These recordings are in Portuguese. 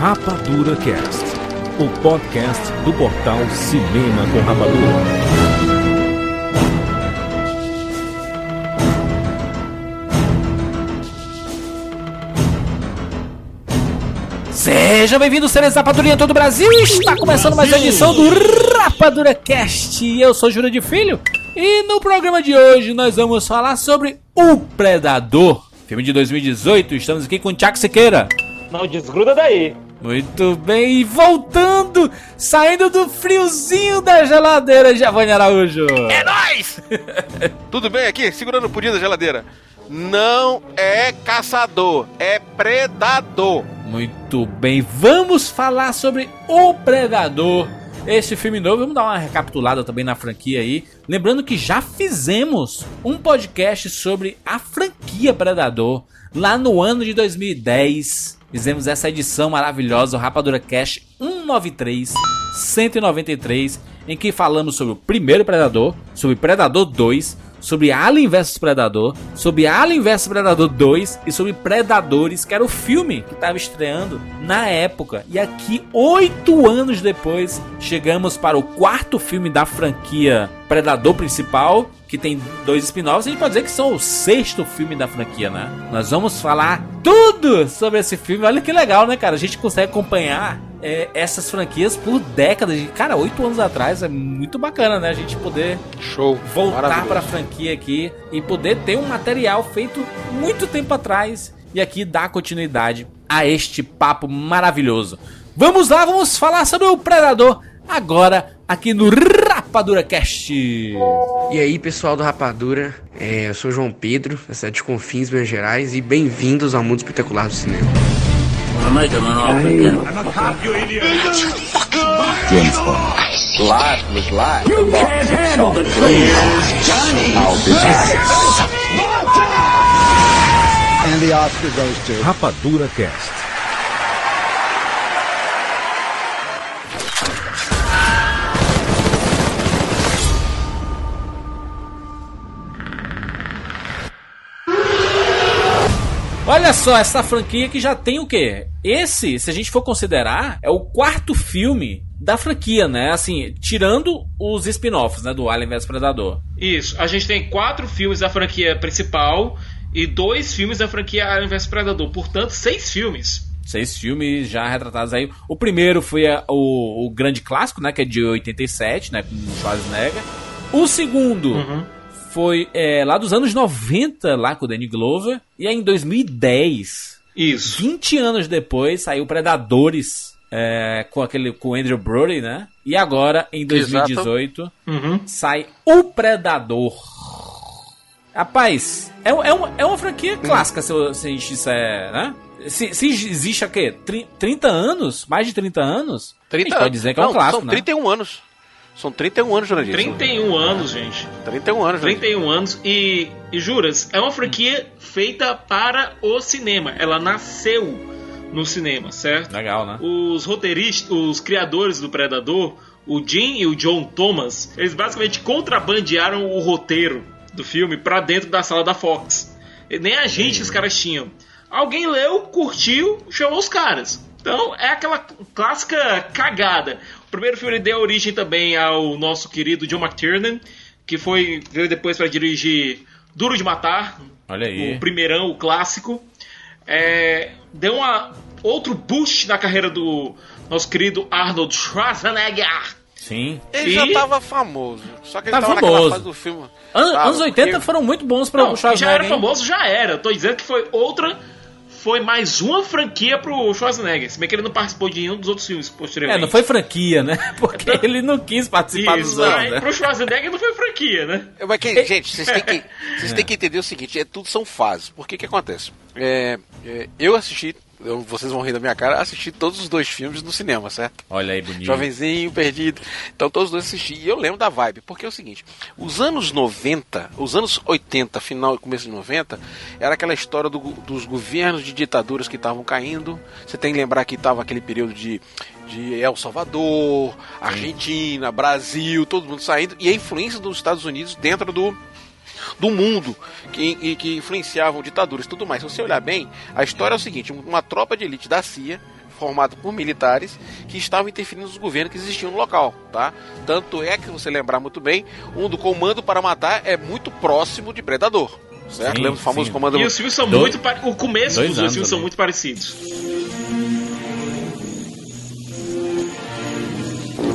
Rapadura Cast, o podcast do portal Cinema com Rapadura. Seja bem-vindo, seres Rapadurinha todo o Brasil. Está começando mais uma edição do Rapadura Cast. Eu sou Júlio de Filho e no programa de hoje nós vamos falar sobre O Predador, filme de 2018. Estamos aqui com o Tiago Siqueira. Não desgruda daí. Muito bem, e voltando, saindo do friozinho da geladeira, Giovanni Araújo. É nóis! Tudo bem aqui? Segurando o pudim da geladeira. Não é caçador, é predador. Muito bem, vamos falar sobre O Predador. Esse filme novo, vamos dar uma recapitulada também na franquia aí. Lembrando que já fizemos um podcast sobre a franquia Predador lá no ano de 2010. Fizemos essa edição maravilhosa, o Rapadura Cash 193, 193, em que falamos sobre o primeiro Predador, sobre Predador 2, sobre Alien vs Predador, sobre Alien vs Predador 2 e sobre Predadores, que era o filme que estava estreando na época. E aqui, oito anos depois, chegamos para o quarto filme da franquia Predador principal, que tem dois spin-offs, a gente pode dizer que são o sexto filme da franquia, né? Nós vamos falar tudo sobre esse filme. Olha que legal, né, cara? A gente consegue acompanhar é, essas franquias por décadas. Cara, oito anos atrás é muito bacana, né? A gente poder Show. voltar para a franquia aqui e poder ter um material feito muito tempo atrás e aqui dar continuidade a este papo maravilhoso. Vamos lá, vamos falar sobre o Predador agora aqui no Rapadura Cast. E aí, pessoal do Rapadura, é, eu sou João Pedro, da cidade de Confins, Minas Gerais, e bem-vindos ao mundo espetacular do cinema. Rapadura Cast. Olha só, essa franquia que já tem o quê? Esse, se a gente for considerar, é o quarto filme da franquia, né? Assim, tirando os spin-offs, né? Do Alien vs Predador. Isso. A gente tem quatro filmes da franquia principal e dois filmes da franquia Alien vs Predador. Portanto, seis filmes. Seis filmes já retratados aí. O primeiro foi a- o, o grande clássico, né? Que é de 87, né? Com o Schwarzenegger. O segundo Uhum. Foi é, lá dos anos 90, lá com o Danny Glover. E aí em 2010, Isso. 20 anos depois, saiu Predadores é, com aquele com o Andrew Brody, né? E agora, em 2018, Uhum. sai O Predador. Rapaz, é, é, uma, é uma franquia clássica, se, se a gente disser, né? Se, se existe o quê? Tri- 30 anos? Mais de 30 anos? a 30 gente pode dizer que é um Não, clássico, São né? 31 anos. São 31 anos, Jurandir. 31 anos, gente. 31 anos, Jurandir. 31 anos e, e juras, é uma franquia feita para o cinema. Ela nasceu no cinema, certo? Legal, né? Os roteiristas, os criadores do Predador, o Jim e o John Thomas, eles basicamente contrabandearam o roteiro do filme pra dentro da sala da Fox. E nem a gente os caras tinham. Alguém leu, curtiu, chamou os caras. Então é aquela clássica cagada. O primeiro filme deu origem também ao nosso querido John McTiernan, que foi veio depois para dirigir Duro de Matar, Olha aí. o primeirão, o clássico. É, deu uma, outro boost na carreira do nosso querido Arnold Schwarzenegger. Sim. Ele E- já tava famoso. Só que ele Tava tava, naquela famoso. fase do filme. An Tava, anos 80 porque- foram muito bons para Não, o que já era Schwarzenegger. hein? famoso, já era. Eu tô dizendo que foi outra. Foi mais uma franquia pro Schwarzenegger. Se bem que ele não participou de nenhum dos outros filmes É, posteriormente. não foi franquia, né? Porque ele não quis participar Isso, dos outros, né? pro Schwarzenegger não foi franquia, né? É, Mas que, gente, vocês têm que, vocês têm que entender o seguinte: é, tudo são fases. Por que que acontece? É, é, eu assisti, eu- vocês vão rir da minha cara, assisti todos os dois filmes no cinema, certo? Olha aí, bonito. Jovenzinho, perdido. Então todos os dois assisti. E eu lembro da vibe, porque é o seguinte: os anos 90, os anos 80, final e começo de 90, era aquela história do- dos governos de ditaduras que estavam caindo. Você tem que lembrar que estava aquele período de, de El Salvador, Argentina, Brasil, todo mundo saindo. E a influência dos Estados Unidos dentro do, do mundo que, e que influenciavam ditaduras e tudo mais. Se você olhar bem, a história é o seguinte: uma tropa de elite da CIA formado por militares que estavam interferindo nos governos que existiam no local, tá? Tanto é que você lembrar muito bem, um do Comando para Matar é muito próximo de Predador. Certo? Sim, Lembra do famoso sim. Comando E os filmes são Do- muito pare- O começo dos dois filmes são muito parecidos.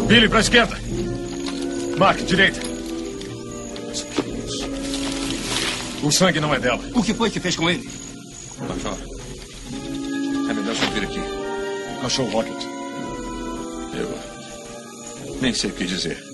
Billy, pra esquerda. Mark, direita. O sangue não é dela. O que foi que fez com ele? Major. É melhor subir aqui. Achou o Rocket. Eu. Nem sei o que dizer.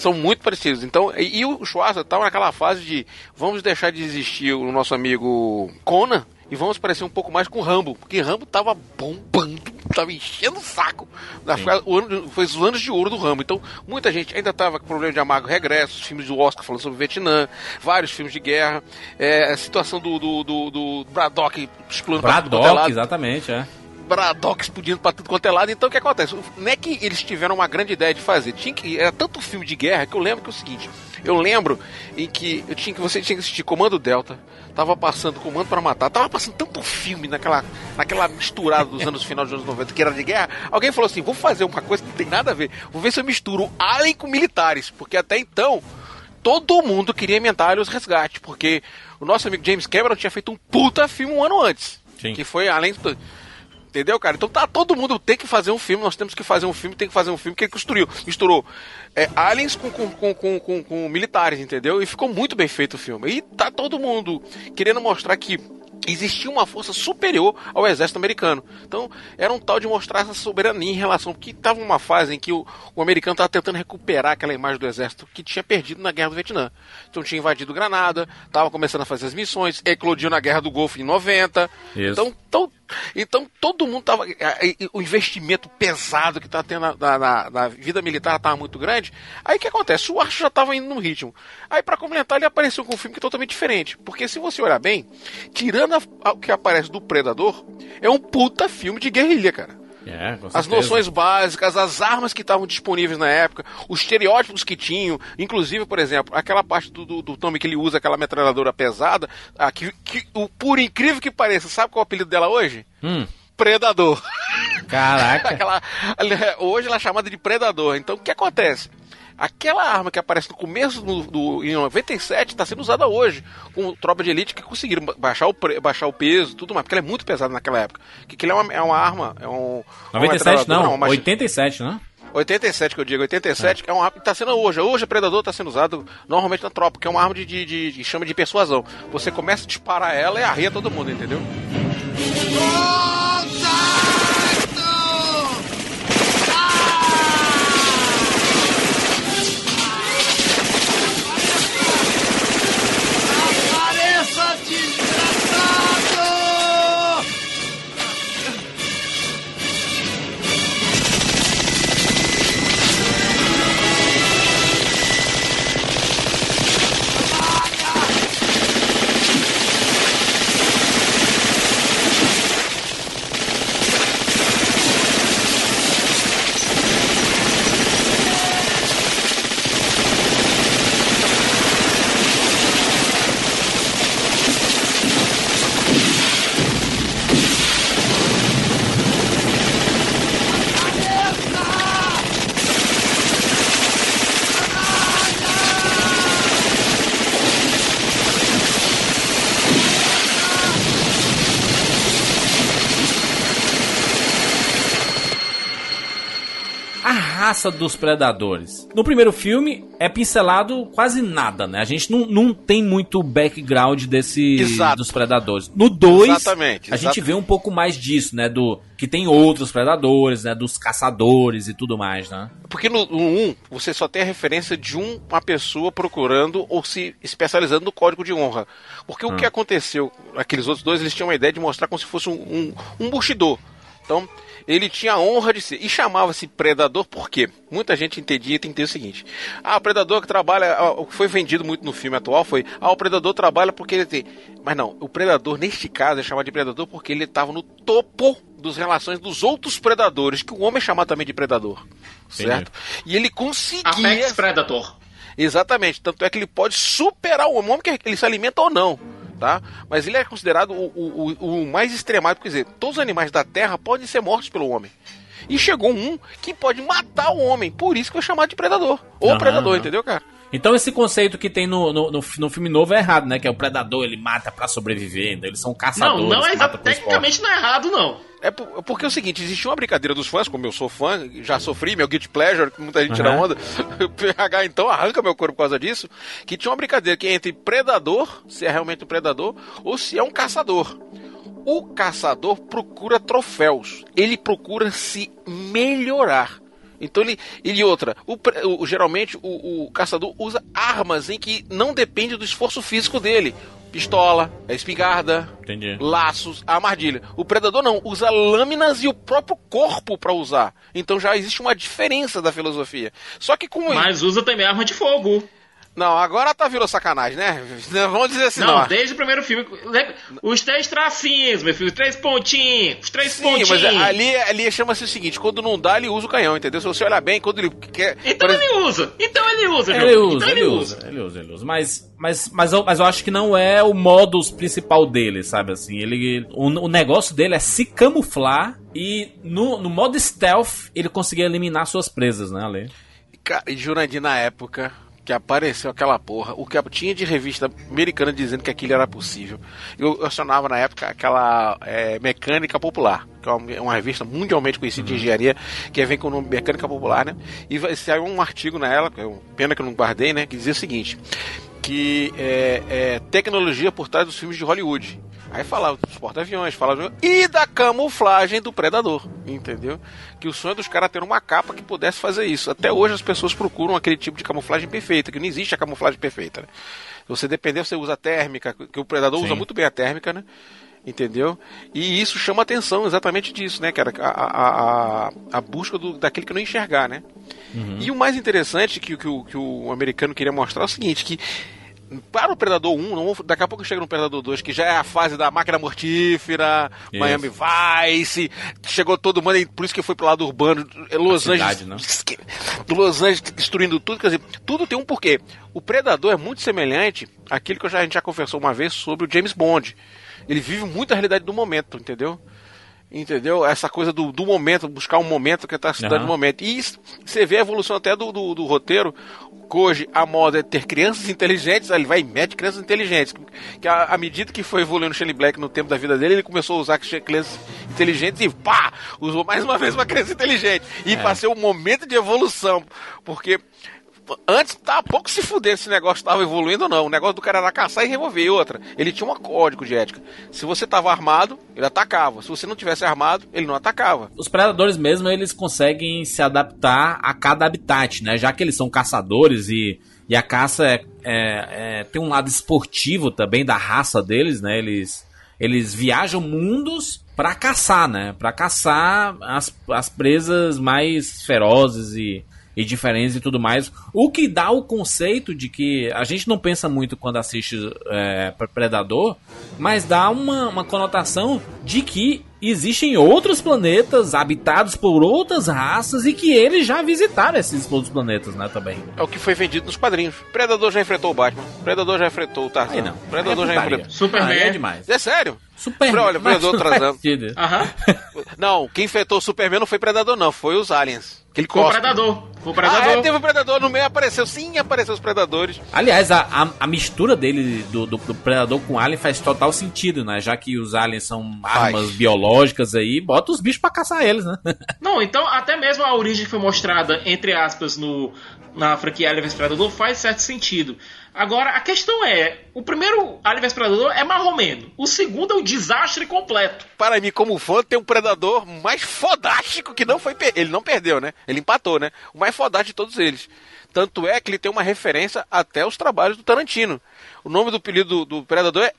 São muito parecidos. Então, e, e o Schwarza estava naquela fase de vamos deixar de existir o nosso amigo Conan e vamos parecer um pouco mais com Rambo, porque Rambo tava bombando, tava enchendo o saco. Foi, o ano- foi os anos de ouro do Rambo. Então, muita gente ainda tava com problema de amargo regresso, os filmes do Oscar falando sobre o Vietnã, vários filmes de guerra, é, a situação do, do, do, do Braddock explodindo é Braddock, lado. exatamente, é. Braddock explodindo pra tudo quanto é lado. Então o que acontece? Não é que eles tiveram uma grande ideia de fazer. Tinha que, era tanto filme de guerra que eu lembro que é o seguinte. Eu lembro em que eu tinha que você tinha que assistir Comando Delta, tava passando Comando para Matar, tava passando tanto filme naquela, naquela misturada dos anos final dos anos 90 que era de guerra. Alguém falou assim: vou fazer uma coisa que não tem nada a ver. Vou ver se eu misturo Alien com militares, porque até então todo mundo queria inventar Aliens Resgate, porque o nosso amigo James Cameron tinha feito um puta filme um ano antes. Sim. Que foi além do. Entendeu, cara? Então tá, todo mundo tem que fazer um filme, nós temos que fazer um filme, tem que fazer um filme que ele construiu, misturou é, aliens com, com, com, com, com- militares, entendeu? E ficou muito bem feito o filme. E tá todo mundo querendo mostrar que existia uma força superior ao exército americano. Então, era um tal de mostrar essa soberania em relação, porque tava uma fase em que o, o americano estava tentando recuperar aquela imagem do exército que tinha perdido na Guerra do Vietnã. Então, tinha invadido Granada, tava começando a fazer as missões, eclodiu na Guerra do Golfo em 90. Isso. Então, então, então todo mundo tava. é, é, O investimento pesado que tá tendo na, na- na- vida militar tava muito grande. Aí o que acontece? O Arch já tava indo no ritmo. Aí, pra complementar, ele apareceu com um filme que é totalmente diferente. Porque se você olhar bem, tirando o que aparece do Predador, é um puta filme de guerrilha, cara. É, As noções básicas, as armas que estavam disponíveis na época, os estereótipos que tinham, inclusive, por exemplo, aquela parte do, do, do Tommy que ele usa, aquela metralhadora pesada, ah, que, que, o, por incrível que pareça, sabe qual é o apelido dela hoje? Hum, Predador. caraca. Aquela, hoje ela é chamada de Predador. Então o que acontece? Aquela arma que aparece no começo do, do em 97 está sendo usada hoje com tropa de elite que conseguiram ba- baixar o, baixar o peso tudo mais, porque ela é muito pesada naquela época. Que aquilo é uma, é uma arma, é um. uma 97 metralhadora, não, uma machi- 87, né? 87 que eu digo, 87 que é uma arma que está sendo hoje. Hoje o Predador está sendo usado normalmente na tropa, que é uma arma de, de, de, de chama de persuasão. Você começa a disparar ela e arria todo mundo, entendeu? Apareça, A raça dos predadores. No primeiro filme é pincelado quase nada, né? A gente não, não tem muito background desse Exato. dos predadores. No 2, Exatamente, a gente vê um pouco mais disso, né? Do que tem outros predadores, né? Dos caçadores e tudo mais, né? Porque no 1, você só tem a referência de um- uma pessoa procurando ou se especializando no código de honra. Porque o que aconteceu, aqueles outros dois, eles tinham uma ideia de mostrar como se fosse um, um, um bastidor. Então, ele tinha a honra de ser. E chamava-se Predador porque muita gente entendia e entendia o seguinte: Ah, o Predador que trabalha. ah, O que foi vendido muito no filme atual foi: Ah, o Predador trabalha porque ele tem. Mas não, o Predador, neste caso, é chamado de Predador porque ele estava no topo das relações dos outros predadores, que o homem é chamado também de Predador. Certo? E ele conseguia. Apex Predator. Exatamente. Tanto é que ele pode superar o homem, que ele se alimenta ou não. Tá? Mas ele é considerado o, o, o- mais extremado, quer dizer, todos os animais da Terra podem ser mortos pelo homem. E chegou um que pode matar o homem, por isso que é chamado de predador. Ou Aham, predador, entendeu, cara? Então esse conceito que tem no, no, no, no filme novo é errado, né? Que é o predador, ele mata pra sobreviver, então eles são caçadores. Não, não é exato. Tecnicamente não é errado, não. É por- porque é o seguinte, existe uma brincadeira dos fãs, como eu sou fã, já sofri, meu guilty pleasure, que muita gente tira Aham. onda, o PH então arranca meu corpo por causa disso, que tinha uma brincadeira que é entre predador, se é realmente um predador, ou se é um caçador. O caçador procura troféus, ele procura se melhorar. Então ele, ele outra, o, o- geralmente o, o caçador usa armas em que não depende do esforço físico dele. Pistola, espingarda, Entendi. laços, armadilha. O predador não, usa lâminas e o próprio corpo pra usar. Então já existe uma diferença da filosofia. Só que com Mas usa também arma de fogo. Não, agora tá virou sacanagem, né? Vamos dizer assim, não, não. desde o primeiro filme. Os três tracinhos, meu filho. Os três pontinhos. Os três Sim, pontinhos. mas ali, ali chama-se o seguinte: quando não dá, ele usa o canhão, entendeu? Se você olhar bem, quando ele quer. Então exemplo- ele usa. Então ele usa, Ele usa, então ele usa, ele usa, ele usa. Mas, mas, mas, eu, mas eu acho que não é o modus principal dele, sabe assim? Ele, o, o negócio dele é se camuflar e no, no modo stealth ele conseguir eliminar suas presas, né, Ale? Cara, e Jurandir, na época que apareceu aquela porra, o que tinha de revista americana dizendo que aquilo era possível. Eu acionava na época aquela é, Mecânica Popular, que é uma, uma revista mundialmente conhecida de engenharia, que vem com o nome Mecânica Popular, né? E vai- saiu um artigo nela, eu- pena que eu não guardei, né? Que dizia o seguinte: que é, é tecnologia por trás dos filmes de Hollywood. Aí falava dos porta-aviões, falava e da camuflagem do predador, entendeu? Que o sonho dos caras ter uma capa que pudesse fazer isso. Até hoje as pessoas procuram aquele tipo de camuflagem perfeita, que não existe a camuflagem perfeita. Né? Você depender, você usa a térmica, que o predador Sim. usa muito bem a térmica, né? Entendeu? E isso chama atenção exatamente disso, né, cara? A, a, a, busca do, daquele que não enxergar, né? E o mais interessante que, que, o, que o americano queria mostrar é o seguinte, que para o Predador 1, não daqui a pouco chega no Predador 2, que já é a fase da máquina mortífera, Isso. Miami Vice, chegou todo mundo, por isso que foi pro lado urbano, é Los cidade, Angeles, do Los Angeles destruindo tudo, quer dizer, tudo tem um porquê. O Predador é muito semelhante àquilo que já- a gente já conversou uma vez sobre o James Bond. Ele vive muito a realidade do momento, entendeu? Entendeu? Essa coisa do, do momento, buscar um momento que está se dando no momento. E isso, você vê a evolução até do, do, do roteiro, que hoje a moda é ter crianças inteligentes, aí ele vai e mete crianças inteligentes. Que à medida que foi evoluindo o Shane Black no tempo da vida dele, ele começou a usar crianças inteligentes e pá! Usou mais uma vez uma criança inteligente. E É. passou um momento de evolução. Porque Antes tava pouco se fuder se o negócio tava evoluindo ou não. O negócio do cara era caçar e revolver. E outra, ele tinha um código de ética. Se você tava armado, ele atacava. Se você não tivesse armado, ele não atacava. Os predadores mesmo, eles conseguem se adaptar a cada habitat, né? Já que eles são caçadores e, e a caça é, é- é- tem um lado esportivo também da raça deles, né? Eles, eles viajam mundos pra caçar, né? Pra caçar as, as presas mais ferozes e, e diferentes e tudo mais. O que dá o conceito de que a gente não pensa muito quando assiste é, Predador, mas dá uma, uma conotação de que existem outros planetas habitados por outras raças e que eles já visitaram esses outros planetas, né, também. É o que foi vendido nos quadrinhos. Predador já enfrentou o Batman. Predador já enfrentou o Tarzan. Aí não. Predador Aí é já enfrentou. Superman. Aí é demais. É sério? Superman. Olha, mas Predador sentido. Aham. Não, quem enfrentou o Superman não foi Predador, não. Foi os aliens. Que ele Foi o cospe. Predador. Foi o Ah, é, Predador. teve o Predador no meio, apareceu. Sim, apareceu os Predadores. Aliás, a, a, a mistura dele, do, do, do Predador com Alien, faz total sentido, né? Já que os aliens são armas Faz. biológicas aí, bota os bichos pra caçar eles, né? Não, então até mesmo a origem que foi mostrada, entre aspas, no, na franquia Alien vs Predador faz certo sentido. Agora, a questão é, o primeiro Alien vs Predador é marromeno. O segundo é o desastre completo. Para mim, como fã, tem um Predador mais fodástico que não foi... per- Ele não perdeu, né? Ele empatou, né? O mais fodástico de todos eles. Tanto é que ele tem uma referência até os trabalhos do Tarantino. O nome do apelido do, do Predador é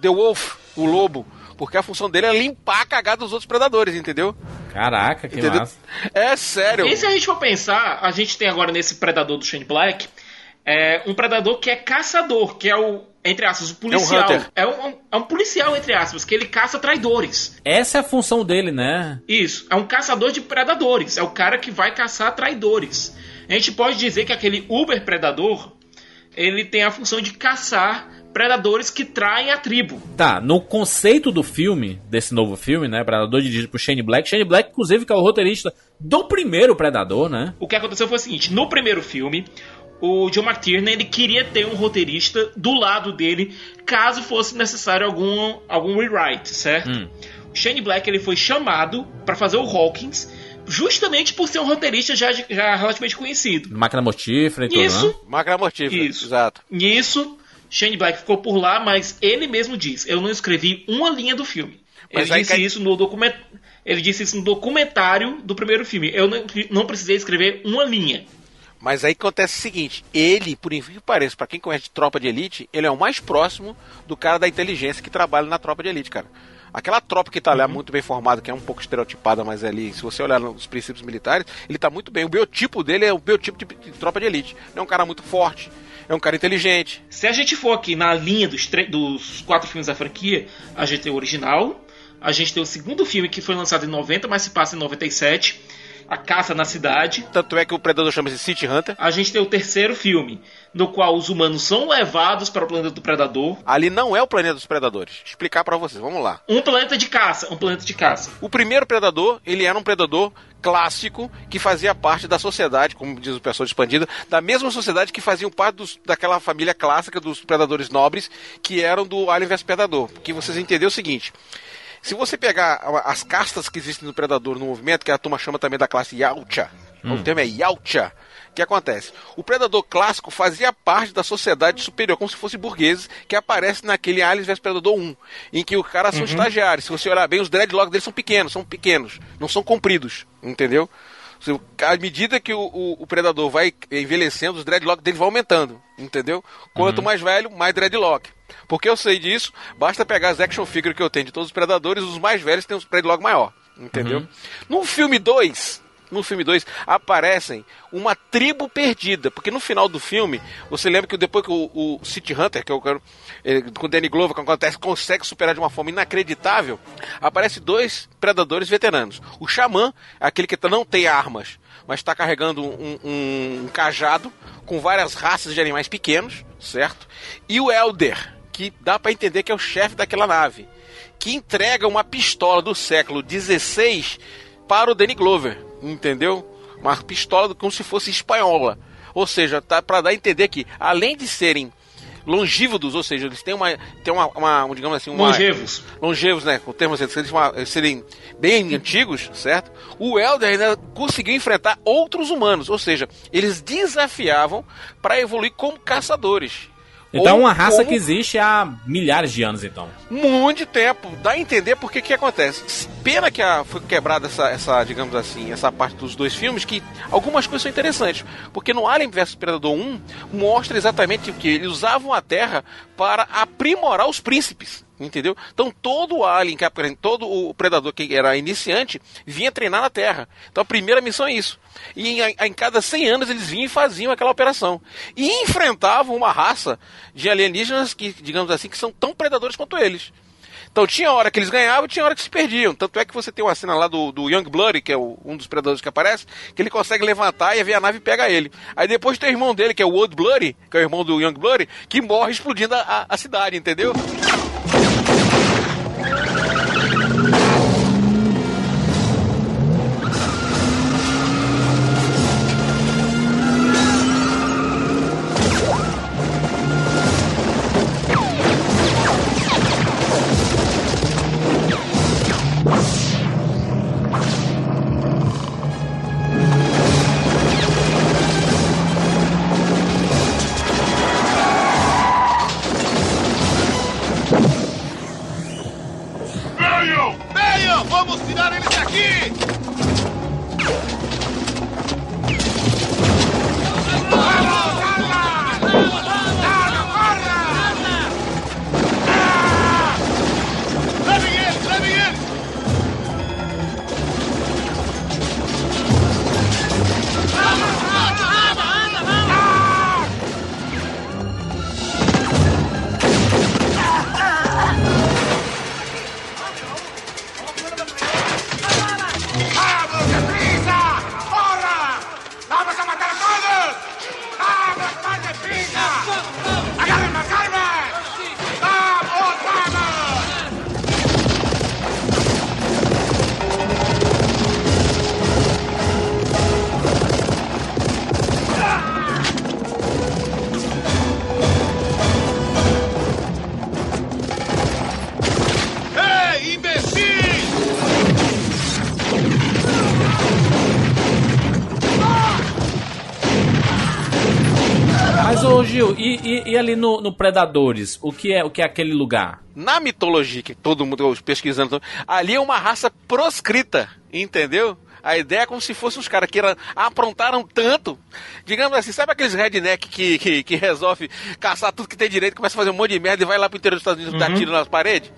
The Wolf, o Lobo. Porque a função dele é limpar a cagada dos outros predadores, entendeu? Caraca, que Entendeu? massa. É sério. E se a gente for pensar, a gente tem agora nesse predador do Shane Black é, um predador que é caçador, que é o, entre aspas, o policial. hunter. É um, é um policial, entre aspas, que ele caça traidores. Essa é a função dele, né? Isso, é um caçador de predadores. É o cara que vai caçar traidores. A gente pode dizer que aquele Uber predador, ele tem a função de caçar predadores que traem a tribo. Tá, no conceito do filme, desse novo filme, né? Predador dirigido por Shane Black. Shane Black, inclusive, que é o roteirista do primeiro Predador, né? O que aconteceu foi o seguinte: no primeiro filme, o John McTiernan ele queria ter um roteirista do lado dele, caso fosse necessário algum, algum rewrite, certo? Hum. O Shane Black ele foi chamado para fazer o Hawkins, justamente por ser um roteirista já, já relativamente conhecido. Máquina mortífera e tudo, Nisso, né? Máquina mortífera. Isso. Exato. nisso, Shane Black ficou por lá, mas ele mesmo diz: Eu não escrevi uma linha do filme. Mas ele disse cai- isso no document... Ele disse isso no documentário do primeiro filme. Eu não, não precisei escrever uma linha. Mas aí acontece o seguinte, ele, por incrível que pareça, pra quem conhece tropa de elite, ele é o mais próximo do cara da inteligência que trabalha na tropa de elite, cara. Aquela tropa que tá lá muito bem formada, que é um pouco estereotipada, mas é ali, se você olhar nos princípios militares, ele tá muito bem. O biotipo dele é o biotipo de, de tropa de elite. Ele é um cara muito forte, é um cara inteligente. Se a gente for aqui na linha dos, dos quatro filmes da franquia, a gente tem o original, a gente tem o segundo filme que foi lançado em 90, mas se passa em 97, A Caça na Cidade. Tanto é que o Predador chama-se City Hunter. A gente tem o terceiro filme, no qual os humanos são levados para o planeta do Predador. Ali não é o planeta dos predadores. Explicar pra vocês, vamos lá. Um planeta de caça, um planeta de caça. O primeiro predador, ele era um predador clássico que fazia parte da sociedade, como diz o pessoal expandida, da mesma sociedade que faziam parte dos- daquela família clássica dos predadores nobres que eram do Alien vs Predador. Que vocês entenderam o seguinte. Se você pegar as castas que existem no Predador no movimento, que a turma chama também da classe Yautja, o termo é Yautja, o que acontece? O Predador clássico fazia parte da sociedade superior, como se fosse burgueses, que aparece naquele Aliens vs Predador 1, em que o cara são estagiários. Se você olhar bem, os dreadlocks deles são pequenos, são pequenos, não são compridos, entendeu? À medida que o, o- o predador vai envelhecendo, os dreadlocks dele vão aumentando, entendeu? Quanto mais velho, mais dreadlock. Porque eu sei disso, basta pegar as action figures que eu tenho de todos os predadores, os mais velhos têm os dreadlock maior, entendeu? No filme 2, no filme 2, aparecem uma tribo perdida. Porque no final do filme, você lembra que depois que o, o City Hunter, que é o cara, ele, com o Danny Glover, que acontece, consegue superar de uma forma inacreditável, aparece dois predadores veteranos. O Xamã, aquele que não tem armas, mas está carregando um, um- um cajado com várias raças de animais pequenos, certo? E o Elder, que dá para entender que é o chefe daquela nave, que entrega uma pistola do século XVI para o Danny Glover, entendeu? Uma pistola como se fosse espanhola. Ou seja, tá para dar a entender que, além de serem longívodos, ou seja, eles têm uma, têm uma, uma digamos assim, uma, Longevos. longevos, né? Com termos assim, eles uma- serem bem antigos, certo? O Elder ainda conseguiu enfrentar outros humanos, ou seja, eles desafiavam para evoluir como caçadores. Então é Ou uma raça como que existe há milhares de anos, então. muito tempo. Dá a entender porque que acontece. Pena que a, foi quebrada essa, essa, digamos assim, essa parte dos dois filmes, que algumas coisas são interessantes. Porque no Alien vs Predador 1 mostra exatamente o que eles usavam a Terra para aprimorar os príncipes. Entendeu? Então todo o alien, todo o predador que era iniciante, vinha treinar na Terra. Então a primeira missão é isso. E em, em cada 100 anos eles vinham e faziam aquela operação. E enfrentavam uma raça de alienígenas que, digamos assim, que são tão predadores quanto eles. Então tinha hora que eles ganhavam tinha hora que se perdiam. Tanto é que você tem uma cena lá do, do Young Blood, que é o- um dos predadores que aparece, que ele consegue levantar e ver a nave pega ele. Aí depois tem o irmão dele, que é o Old Blood, que é o irmão do Young Blood, que morre explodindo a- a cidade, entendeu? E, e- ali no, no Predadores, o que é o que é aquele lugar? Na mitologia, que todo mundo pesquisando, ali é uma raça proscrita, entendeu? A ideia é como se fossem uns caras que era- aprontaram tanto. Digamos assim, sabe aqueles redneck que, que, que resolve caçar tudo que tem direito, começa a fazer um monte de merda e vai lá pro interior dos Estados Unidos dar tiro nas paredes?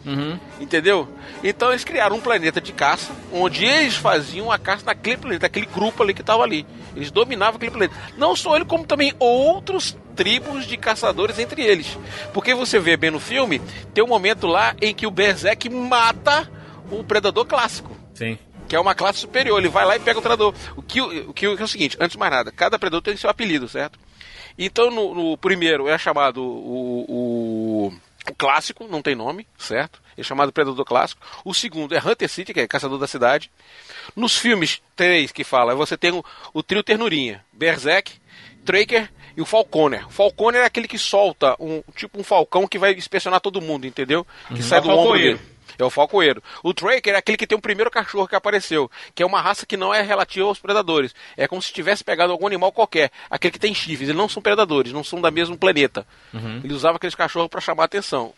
Entendeu? Então eles criaram um planeta de caça, onde eles faziam a caça naquele planeta, aquele grupo ali que tava ali. Eles dominavam aquele planeta. Não só ele, como também outros tribos de caçadores entre eles. Porque você vê bem no filme, tem um momento lá em que o Berserk mata o predador clássico. Sim. Que é uma classe superior, ele vai lá e pega o predador. O que, o que, o que é o seguinte, antes de mais nada, cada predador tem seu apelido, certo? Então no, no primeiro é chamado o, o, o clássico, não tem nome, certo? É chamado predador clássico. O segundo é Hunter City, que é caçador da cidade. Nos filmes três que fala, você tem o, o trio Ternurinha, Berserk, Traker e o Falconer. O Falconer é aquele que solta um tipo um falcão que vai inspecionar todo mundo, entendeu? Que sai É do ombro dele. É o falcoeiro. O Traker é aquele que tem o primeiro cachorro que apareceu, que é uma raça que não é relativa aos predadores. É como se tivesse pegado algum animal qualquer. Aquele que tem chifres. Eles não são predadores, não são da mesmo planeta. Ele usava aqueles cachorros para chamar a atenção.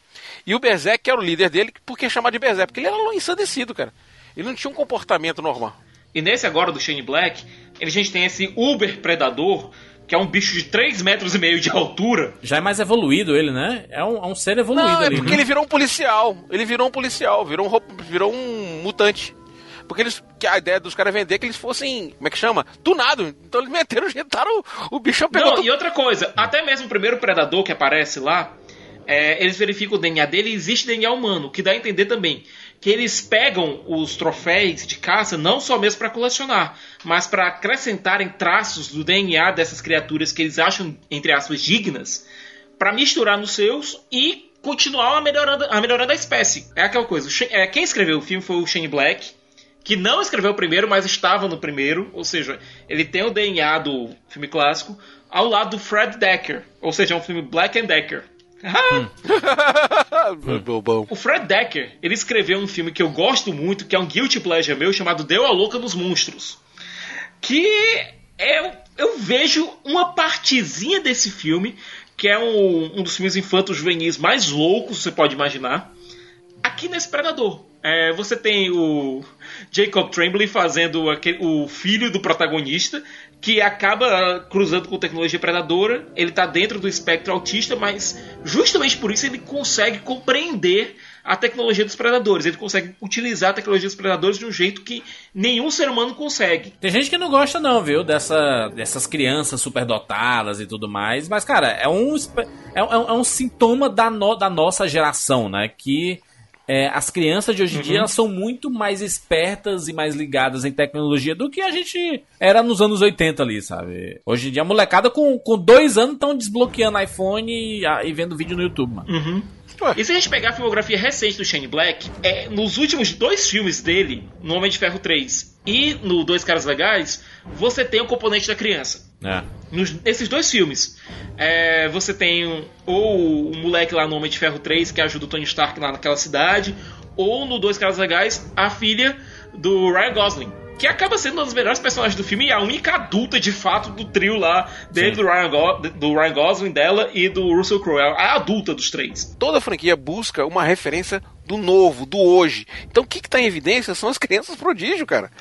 E o Berserk era o líder dele, por que chamar de Berserk? Porque ele era ensandecido, cara. Ele não tinha um comportamento normal. E nesse agora do Shane Black, a gente tem esse Uber Predador, que é um bicho de 3 metros e meio de altura. Já é mais evoluído ele, né? É um, é um ser evoluído Não, é ali. porque né? ele virou um policial. Ele virou um policial, virou um, virou um mutante. Porque eles, que a ideia dos caras é vender que eles fossem, como é que chama? Tunado. Então eles meteram, injetaram o, o bichão pegou Não, e outra coisa, até mesmo o primeiro Predador que aparece lá, é, eles verificam o DNA dele e existe DNA humano, o que dá a entender também que eles pegam os troféus de caça não só mesmo para colecionar, mas para acrescentarem traços do DNA dessas criaturas que eles acham, entre aspas, dignas, para misturar nos seus e continuar a melhorando, a melhorando a espécie. É aquela coisa. é, quem escreveu o filme foi o Shane Black, que não escreveu o primeiro, mas estava no primeiro. Ou seja, ele tem o DNA do filme clássico ao lado do Fred Decker. Ou seja, é um filme Black and Decker. Bobão. O Fred Decker, ele escreveu um filme que eu gosto muito, que é um guilty pleasure meu, chamado Deu a Louca dos Monstros. Que é, eu vejo uma partezinha desse filme, que é um, um dos filmes infantos juvenis mais loucos que você pode imaginar. Aqui nesse Predador. É, você tem o Jacob Tremblay fazendo aquele- o filho do protagonista, que acaba cruzando com tecnologia predadora. Ele tá dentro do espectro autista, mas justamente por isso ele consegue compreender a tecnologia dos predadores. Ele consegue utilizar a tecnologia dos predadores de um jeito que nenhum ser humano consegue. Tem gente que não gosta não, viu, dessa, dessas crianças superdotadas e tudo mais, mas cara, é um, é, um- é um sintoma da, no- da nossa geração, né, que é, as crianças de hoje em dia elas são muito mais espertas e mais ligadas em tecnologia do que a gente era nos anos 80 ali, sabe? Hoje em dia a molecada com, com dois anos estão desbloqueando iPhone e, a- e vendo vídeo no YouTube, mano. E se a gente pegar a filmografia recente do Shane Black, é, nos últimos dois filmes dele, no Homem de Ferro 3 e no Dois Caras Legais, você tem o componente da criança. É. Nos, nesses dois filmes, é, você tem um- ou o moleque lá no Homem de Ferro 3 que ajuda o Tony Stark lá naquela cidade, ou no Dois Caras Legais, a filha do Ryan Gosling. Que acaba sendo uma das melhores personagens do filme e a única adulta de fato do trio lá, dele, do Ryan, Go- do Ryan Gosling, dela e do Russell Crowe. É a adulta dos três. Toda franquia busca uma referência do novo, do hoje. Então o que, que tá em evidência são as crianças prodígio, cara.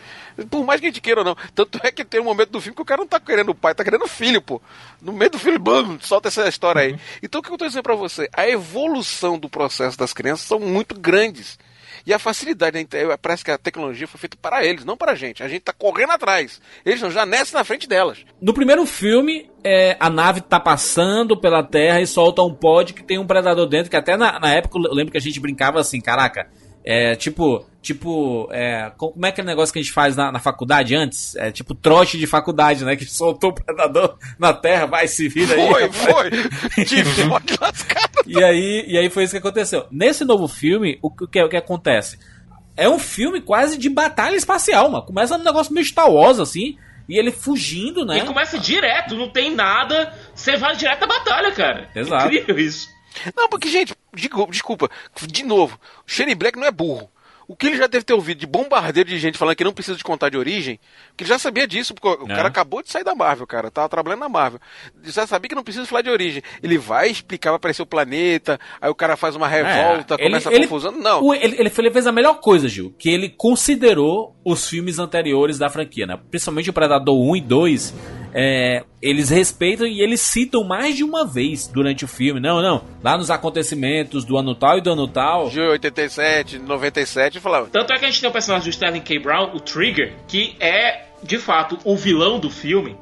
Por mais que a gente queira ou não. Tanto é que tem um momento do filme que o cara não tá querendo o pai, tá querendo o filho, pô. No meio do filme, bam, solta essa história aí. Então o que eu tô dizendo pra você? A evolução do processo das crianças são muito grandes. E a facilidade, né? Parece que a tecnologia foi feita para eles, não para a gente. A gente tá correndo atrás. Eles não já nescem na frente delas. No primeiro filme, é, a nave tá passando pela Terra e solta um pod que tem um predador dentro, que até na, na época eu lembro que a gente brincava assim, caraca, é tipo, tipo, é, co- como é aquele negócio que a gente faz na, na faculdade antes? É tipo trote de faculdade, né? Que soltou o predador na Terra, vai se vira aí. Foi, rapaz. foi. De forte lascado. E aí, e aí foi isso que aconteceu. Nesse novo filme, o que, o que, o que acontece? É um filme quase de batalha espacial, mano. Começa um negócio meio Star Wars, assim, e ele fugindo, né? E começa direto, não tem nada, você vai direto à batalha, cara. Exato. Incrível isso. Não, porque, gente, digo- desculpa, de novo, o Shane Black não é burro. O que ele já deve ter ouvido de bombardeiro de gente falando que não precisa de contar de origem, que ele já sabia disso, porque o É. cara acabou de sair da Marvel, cara. Tava trabalhando na Marvel. Ele já sabia que não precisa falar de origem. Ele vai explicar, vai aparecer o planeta, aí o cara faz uma revolta, É, começa ele- a confusão. Não. O- ele, ele, ele fez a melhor coisa, Gil, que ele considerou os filmes anteriores da franquia, né? Principalmente o Predador 1 e 2. É, eles respeitam e eles citam mais de uma vez durante o filme. Não, não. Lá nos acontecimentos do ano tal e do ano tal. De 87, 97, e falava. Tanto é que a gente tem o personagem do Sterling K. Brown, o Trigger, que é, de fato, o vilão do filme.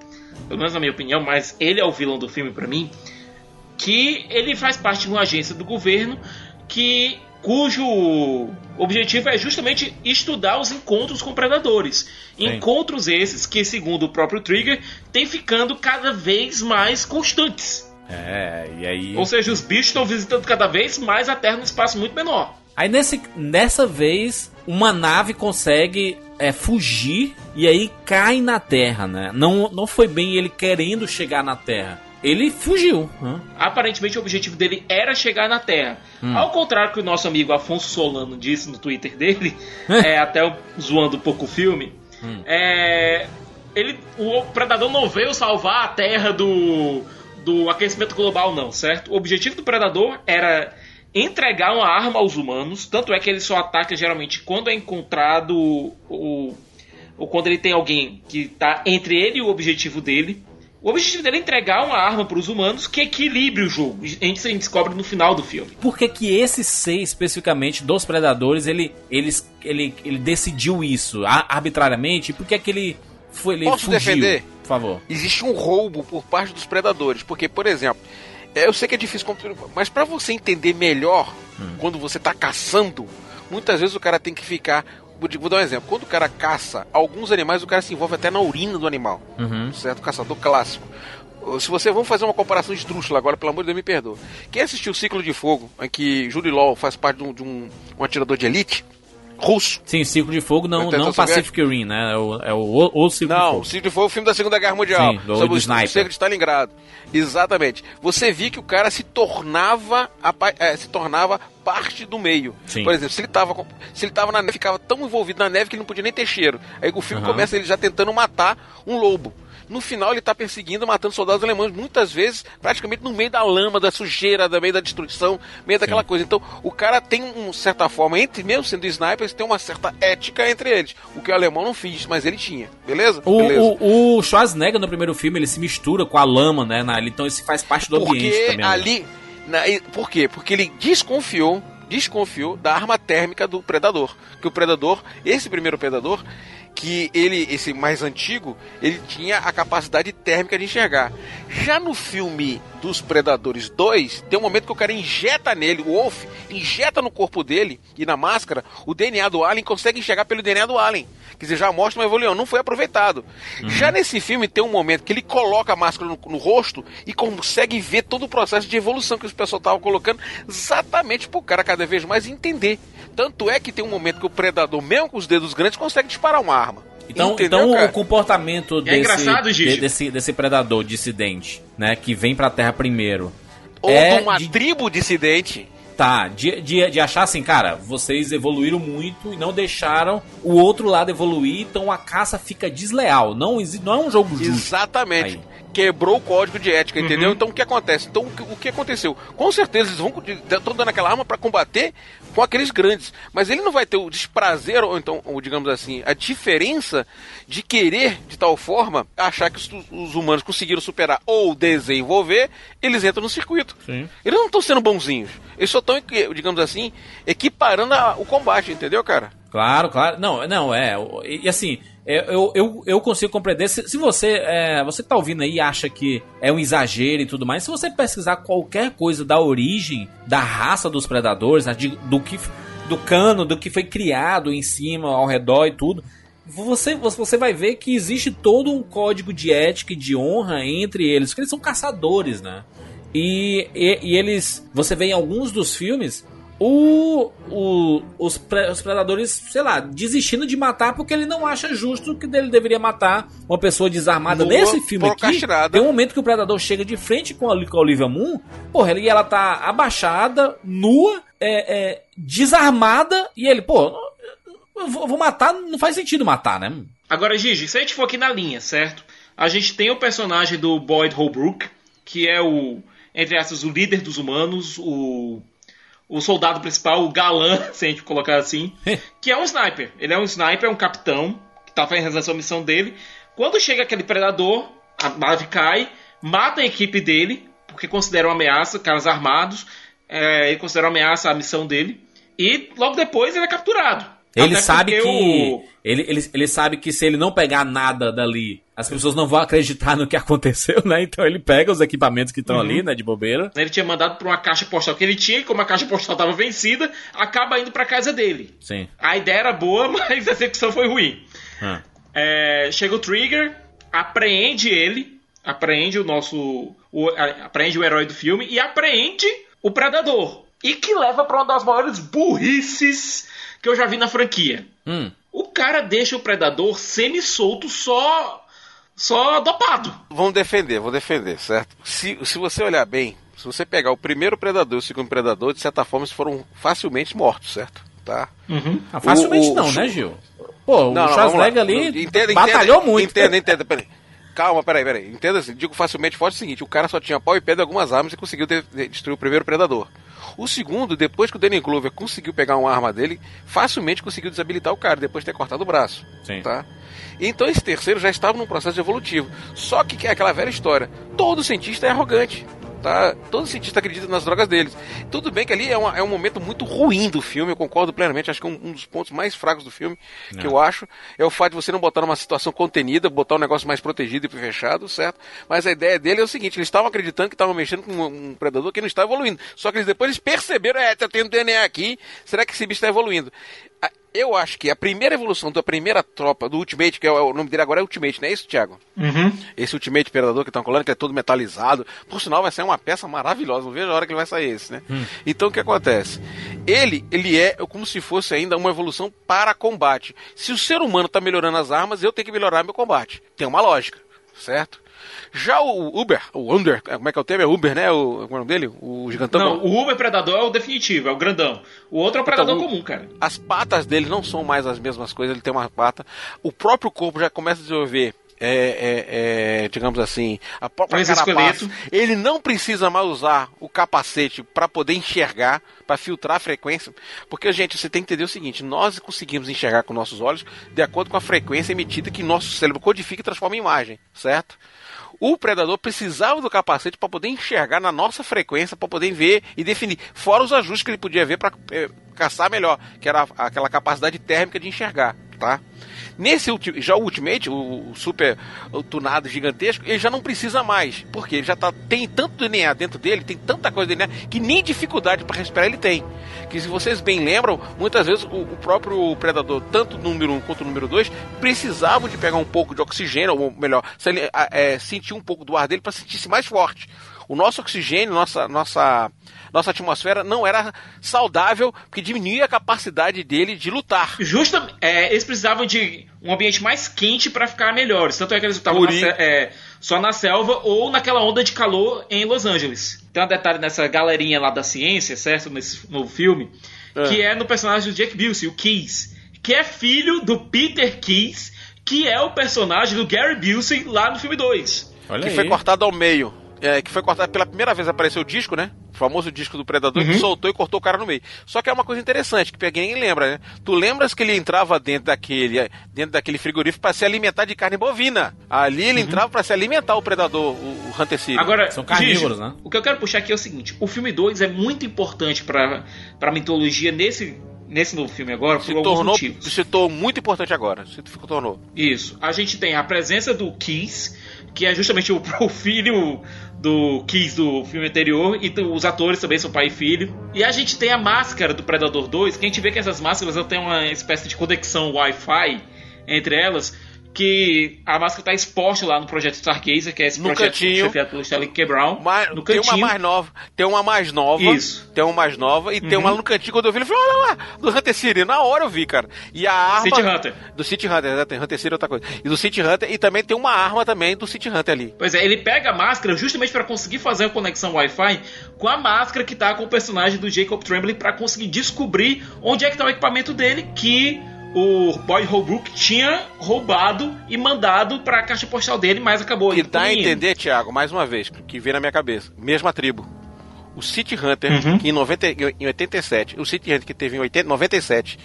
Pelo menos na minha opinião, mas ele é o vilão do filme pra mim. Que ele faz parte de uma agência do governo que cujo objetivo é justamente estudar os encontros com predadores. Encontros esses que, segundo o próprio Trigger, têm ficando cada vez mais constantes. É, e aí. Ou seja, os bichos estão visitando cada vez mais a Terra num espaço muito menor. Aí nesse, nessa vez, uma nave consegue é, fugir e aí cai na Terra, né? Não, não foi bem ele querendo chegar na Terra. Ele fugiu. né? Aparentemente o objetivo dele era chegar na Terra. Ao contrário que o nosso amigo Afonso Solano disse no Twitter dele, é, até zoando um pouco o filme, é, ele, o Predador não veio salvar a Terra do, do aquecimento global, não, certo? O objetivo do Predador era entregar uma arma aos humanos, tanto é que ele só ataca geralmente quando é encontrado o, ou quando ele tem alguém que está entre ele e o objetivo dele. O objetivo dele é entregar uma arma para os humanos que equilibre o jogo. A gente, a gente descobre no final do filme. Por que, que esse ser especificamente dos predadores ele, eles, ele, ele decidiu isso a- arbitrariamente? Por que, que ele foi ele Posso fugiu? defender? Por favor. existe um roubo por parte dos predadores. Porque, por exemplo, é, eu sei que é difícil, compreender, mas para você entender melhor quando você tá caçando, muitas vezes o cara tem que ficar. Vou dar um exemplo. Quando o cara caça alguns animais, o cara se envolve até na urina do animal. Uhum. Certo? Caçador clássico. Se você vamos fazer uma comparação esdrúxula agora, pelo amor de Deus, me perdoa. Quem assistiu o Ciclo de Fogo, em que Julie Law faz parte de um, de um, um atirador de elite russo, Sim, Círculo de Fogo não, não? Pacific Rim, né? É o, é o, o, o Círculo de Não, Fogo. o Ciclo foi o filme da Segunda Guerra Mundial. Sim, do- sobre do o sniper. cerco de Stalingrado. Exatamente. Você viu que o cara se tornava, a é, se tornava parte do meio. Sim. Por exemplo, se ele tava, se ele tava na neve, ficava tão envolvido na neve que ele não podia nem ter cheiro. Aí o filme Aham. começa ele já tentando matar um lobo. No final ele tá perseguindo, matando soldados alemães, muitas vezes praticamente no meio da lama, da sujeira, no meio da destruição, no meio daquela coisa. Então o cara tem, uma certa forma, entre mesmo sendo snipers, tem uma certa ética entre eles. O que o alemão não fez, mas ele tinha. Beleza? O, Beleza. o, o Schwarzenegger no primeiro filme ele se mistura com a lama, né? na- então isso faz parte do ambiente Porque também. né? ali. na- por quê? Porque ele desconfiou. Desconfiou da arma térmica do predador. Que o predador, esse primeiro predador, que ele, esse mais antigo, ele tinha a capacidade térmica de enxergar. Já no filme dos Predadores 2, tem um momento que o cara injeta nele, o Wolf injeta no corpo dele e na máscara o DNA do Alien consegue enxergar pelo DNA do Alien. Quer dizer, já mostra uma evolução, não foi aproveitado. Já nesse filme tem um momento que ele coloca a máscara no, no rosto e consegue ver todo o processo de evolução que os pessoal estavam colocando, exatamente pro cara cada vez mais entender. Tanto é que tem um momento que o predador, mesmo com os dedos grandes, consegue disparar uma arma. Então, Entendeu, então o comportamento desse, engraçado, Gigi. de- desse, desse predador dissidente, né? Que vem pra Terra primeiro. Ou é de uma de- tribo dissidente. Tá, de, de, de achar assim, cara, vocês evoluíram muito e não deixaram o outro lado evoluir, então a caça fica desleal. Não, não é um jogo justo. Exatamente. Aí. Quebrou o código de ética, Uhum. entendeu? Então o que acontece? Então o que, o que aconteceu? Com certeza eles vão estão dando aquela arma para combater com aqueles grandes, mas ele não vai ter o desprazer ou então, ou digamos assim, a diferença de querer de tal forma achar que os, os humanos conseguiram superar ou desenvolver, eles entram no circuito. Sim. Eles não estão sendo bonzinhos. Eles só estão, digamos assim, equiparando a- o combate, entendeu, cara? Claro, claro. Não, não, é. E, assim, eu, eu, eu consigo compreender. Se, se você é, você que tá ouvindo aí acha que é um exagero e tudo mais, se você pesquisar qualquer coisa da origem da raça dos predadores, do que do cano, do que foi criado em cima, ao redor e tudo, você, você vai ver que existe todo um código de ética e de honra entre eles, porque eles são caçadores, né? E, e, e eles. Você vê em alguns dos filmes o, o- os, pre- os predadores, sei lá, desistindo de matar porque ele não acha justo que ele deveria matar uma pessoa desarmada. Nesse filme aqui, tem um momento que o predador chega de frente com a, com a Olivia Moon, porra, e ela tá abaixada, nua, é, é, desarmada, e ele, pô, Eu vou, eu vou matar, não faz sentido matar, né? Agora, Gigi, se a gente for aqui na linha, certo? A gente tem o personagem do Boyd Holbrook, que é o, entre aspas, o líder dos humanos, o, o soldado principal, o galã, se a gente colocar assim, que é um sniper. Ele é um sniper, é um capitão, que tá fazendo a missão dele. Quando chega aquele predador, a nave cai, mata a equipe dele, porque considera uma ameaça, caras armados, é, ele considera uma ameaça a missão dele. E logo depois ele é capturado. Ele Até sabe que. o- Ele, ele, ele sabe que se ele não pegar nada dali, as pessoas não vão acreditar no que aconteceu, né? Então ele pega os equipamentos que estão Uhum. ali, né? De bobeira. Ele tinha mandado para uma caixa postal que ele tinha, e como a caixa postal estava vencida, acaba indo para casa dele. Sim. A ideia era boa, mas a execução foi ruim. Ah. É, chega o Trigger, apreende ele, apreende o nosso. O, apreende o herói do filme e apreende o Predador. E que leva para uma das maiores burrices que eu já vi na franquia. Hum. O cara deixa o Predador semi-solto só. só dopado. Vamos defender, vou defender, certo? Se, se você olhar bem, se você pegar o primeiro predador e o segundo predador, de certa forma eles foram facilmente mortos, certo? Tá? Ah, facilmente O- o- não, né, Gil? Pô, o vamos Schwarzenegger ali Entenda, batalhou entenda, muito. Entenda, entenda, peraí. Calma, peraí, peraí. Entenda assim, digo facilmente forte o seguinte: o cara só tinha pau e pedra algumas armas e conseguiu de- de- destruir o primeiro predador. O segundo, depois que o Danny Glover conseguiu pegar uma arma dele, facilmente conseguiu desabilitar o cara, depois de ter cortado o braço. Sim. Tá? Então esse terceiro já estava num processo evolutivo. Só que que é aquela velha história: todo cientista é arrogante. Tá? Todo cientista acredita nas drogas deles. Tudo bem que ali é, uma- é um momento muito ruim do filme, eu concordo plenamente. Acho que um, um dos pontos mais fracos do filme, que eu acho, é o fato de você não botar numa situação contenida, botar um negócio mais protegido e fechado, certo? Mas a ideia dele é o seguinte: eles estavam acreditando que estavam mexendo com um, um predador que não está evoluindo. Só que eles depois eles perceberam: é, tá tendo DNA aqui, será que esse bicho está evoluindo? Eu acho que a primeira evolução da primeira tropa, do Ultimate, que é o o nome dele agora é Ultimate, não é isso, Thiago? Esse Ultimate Predador que estão colando, que é todo metalizado. Por sinal, vai sair uma peça maravilhosa. Não vejo a hora que ele vai sair esse, né? Então, o que acontece? Ele, ele é como se fosse ainda uma evolução para combate. Se o ser humano está melhorando as armas, eu tenho que melhorar meu combate. Tem uma lógica, certo? Já o Uber, o Under, como é que é o termo? É Uber, né? O, como é o nome dele? O gigantão. Não, o Uber Predador é o definitivo, é o grandão. O outro é o Predador Então, o- comum, cara. As patas dele não são mais as mesmas coisas, ele tem uma pata. O próprio corpo já começa a desenvolver. É, é, é, digamos assim, a própria carapaça. Ele não precisa mais usar o capacete para poder enxergar, para filtrar a frequência, porque gente, você tem que entender o seguinte: nós conseguimos enxergar com nossos olhos de acordo com a frequência emitida que nosso cérebro codifica e transforma em imagem, certo? O predador precisava do capacete para poder enxergar na nossa frequência, para poder ver e definir. Fora os ajustes que ele podia ver para caçar melhor, que era aquela capacidade térmica de enxergar, tá? Nesse já o Ultimate, o, super o tunado gigantesco, ele já não precisa mais, porque ele já tá, tem tanto DNA dentro dele, tem tanta coisa dele, que nem dificuldade para respirar ele tem. Que se vocês bem lembram, muitas vezes o, o próprio predador, tanto o número 1 quanto o número 2, precisavam de pegar um pouco de oxigênio, ou melhor, se ele, é, sentir um pouco do ar dele para sentir-se mais forte. O nosso oxigênio, nossa, nossa, nossa atmosfera não era saudável, porque diminuía a capacidade dele de lutar. Justa, é, eles precisavam de um ambiente mais quente para ficar melhores. Tanto é que eles estavam na é, só na selva ou naquela onda de calor em Los Angeles. Tem um detalhe nessa galerinha lá da ciência, certo? Nesse novo filme, que é no personagem do Jake Busey, o Keys, que é filho do Peter Keys, que é o personagem do Gary Busey lá no filme 2. Olha que aí. foi cortado ao meio. É, que foi cortado pela primeira vez, apareceu o disco, né? O famoso disco do Predador, que soltou e cortou o cara no meio. Só que é uma coisa interessante, que ninguém lembra, né? Tu lembras que ele entrava dentro daquele, dentro daquele frigorífico para se alimentar de carne bovina. Ali ele entrava para se alimentar o Predador, o, o Hunter City. Agora, São carnívoros, Gigi, né? O que eu quero puxar aqui é o seguinte: o filme 2 é muito importante para a mitologia nesse, nesse novo filme agora, por se alguns tornou, motivos. se tornou muito importante agora. Se tornou. Isso. A gente tem a presença do Keys, que é justamente o, o filho do Keys do filme anterior, e os atores também são pai e filho. E a gente tem a máscara do Predador 2, que a gente vê que essas máscaras têm uma espécie de conexão Wi-Fi entre elas. Que a máscara está exposta lá no projeto Stargazer, que é esse No projeto cantinho. chefiado pelo Stanley K. Brown. Mas no tem cantinho. uma mais nova, tem uma mais nova. Isso. Tem uma mais nova e tem uma no cantinho quando eu vi, ele falou, olha lá, do Hunter City. Na hora eu vi, cara. E a arma. City Hunter. Do City Hunter, exato. tem Hunter City é outra coisa. E do City Hunter, e também tem uma arma também do City Hunter ali. Pois é, ele pega a máscara justamente para conseguir fazer a conexão Wi-Fi com a máscara que tá com o personagem do Jacob Tremblay para conseguir descobrir onde é que tá o equipamento dele que o Boyd Holbrook tinha roubado e mandado pra caixa postal dele, mas acabou Que pro dá a entender, Thiago, mais uma vez, que vem na minha cabeça. Mesma tribo. O City Hunter, Uhum. que em, 90, em 87, o City Hunter que teve em 80, 97,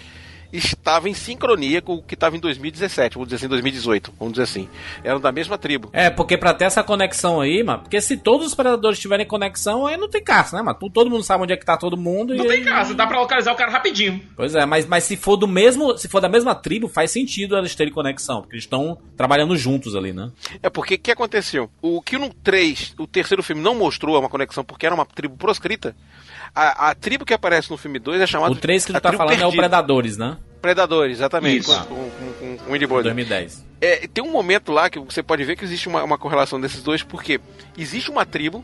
estava em sincronia com o que estava em 2017, vamos dizer assim, 2018, vamos dizer assim. Eram da mesma tribo. É, porque pra ter essa conexão aí, mano, porque se todos os predadores tiverem conexão, aí não tem caça, né, mano? Todo mundo sabe onde é que tá todo mundo Não e tem aí- caso, dá pra localizar o cara rapidinho. Pois é, mas, mas se for do mesmo, se for da mesma tribo, faz sentido eles terem conexão, porque eles estão trabalhando juntos ali, né? É porque o que aconteceu? O que no 3, o terceiro filme, não mostrou uma conexão porque era uma tribo proscrita. A, a tribo que aparece no filme 2 é chamada. O 3 que tu tá falando é o perdida. Predadores, né? Predadores, exatamente. Isso. Com, com, com, com Willy Boulder. 2010. É, tem um momento lá que você pode ver que existe uma, uma correlação desses dois, porque existe uma tribo,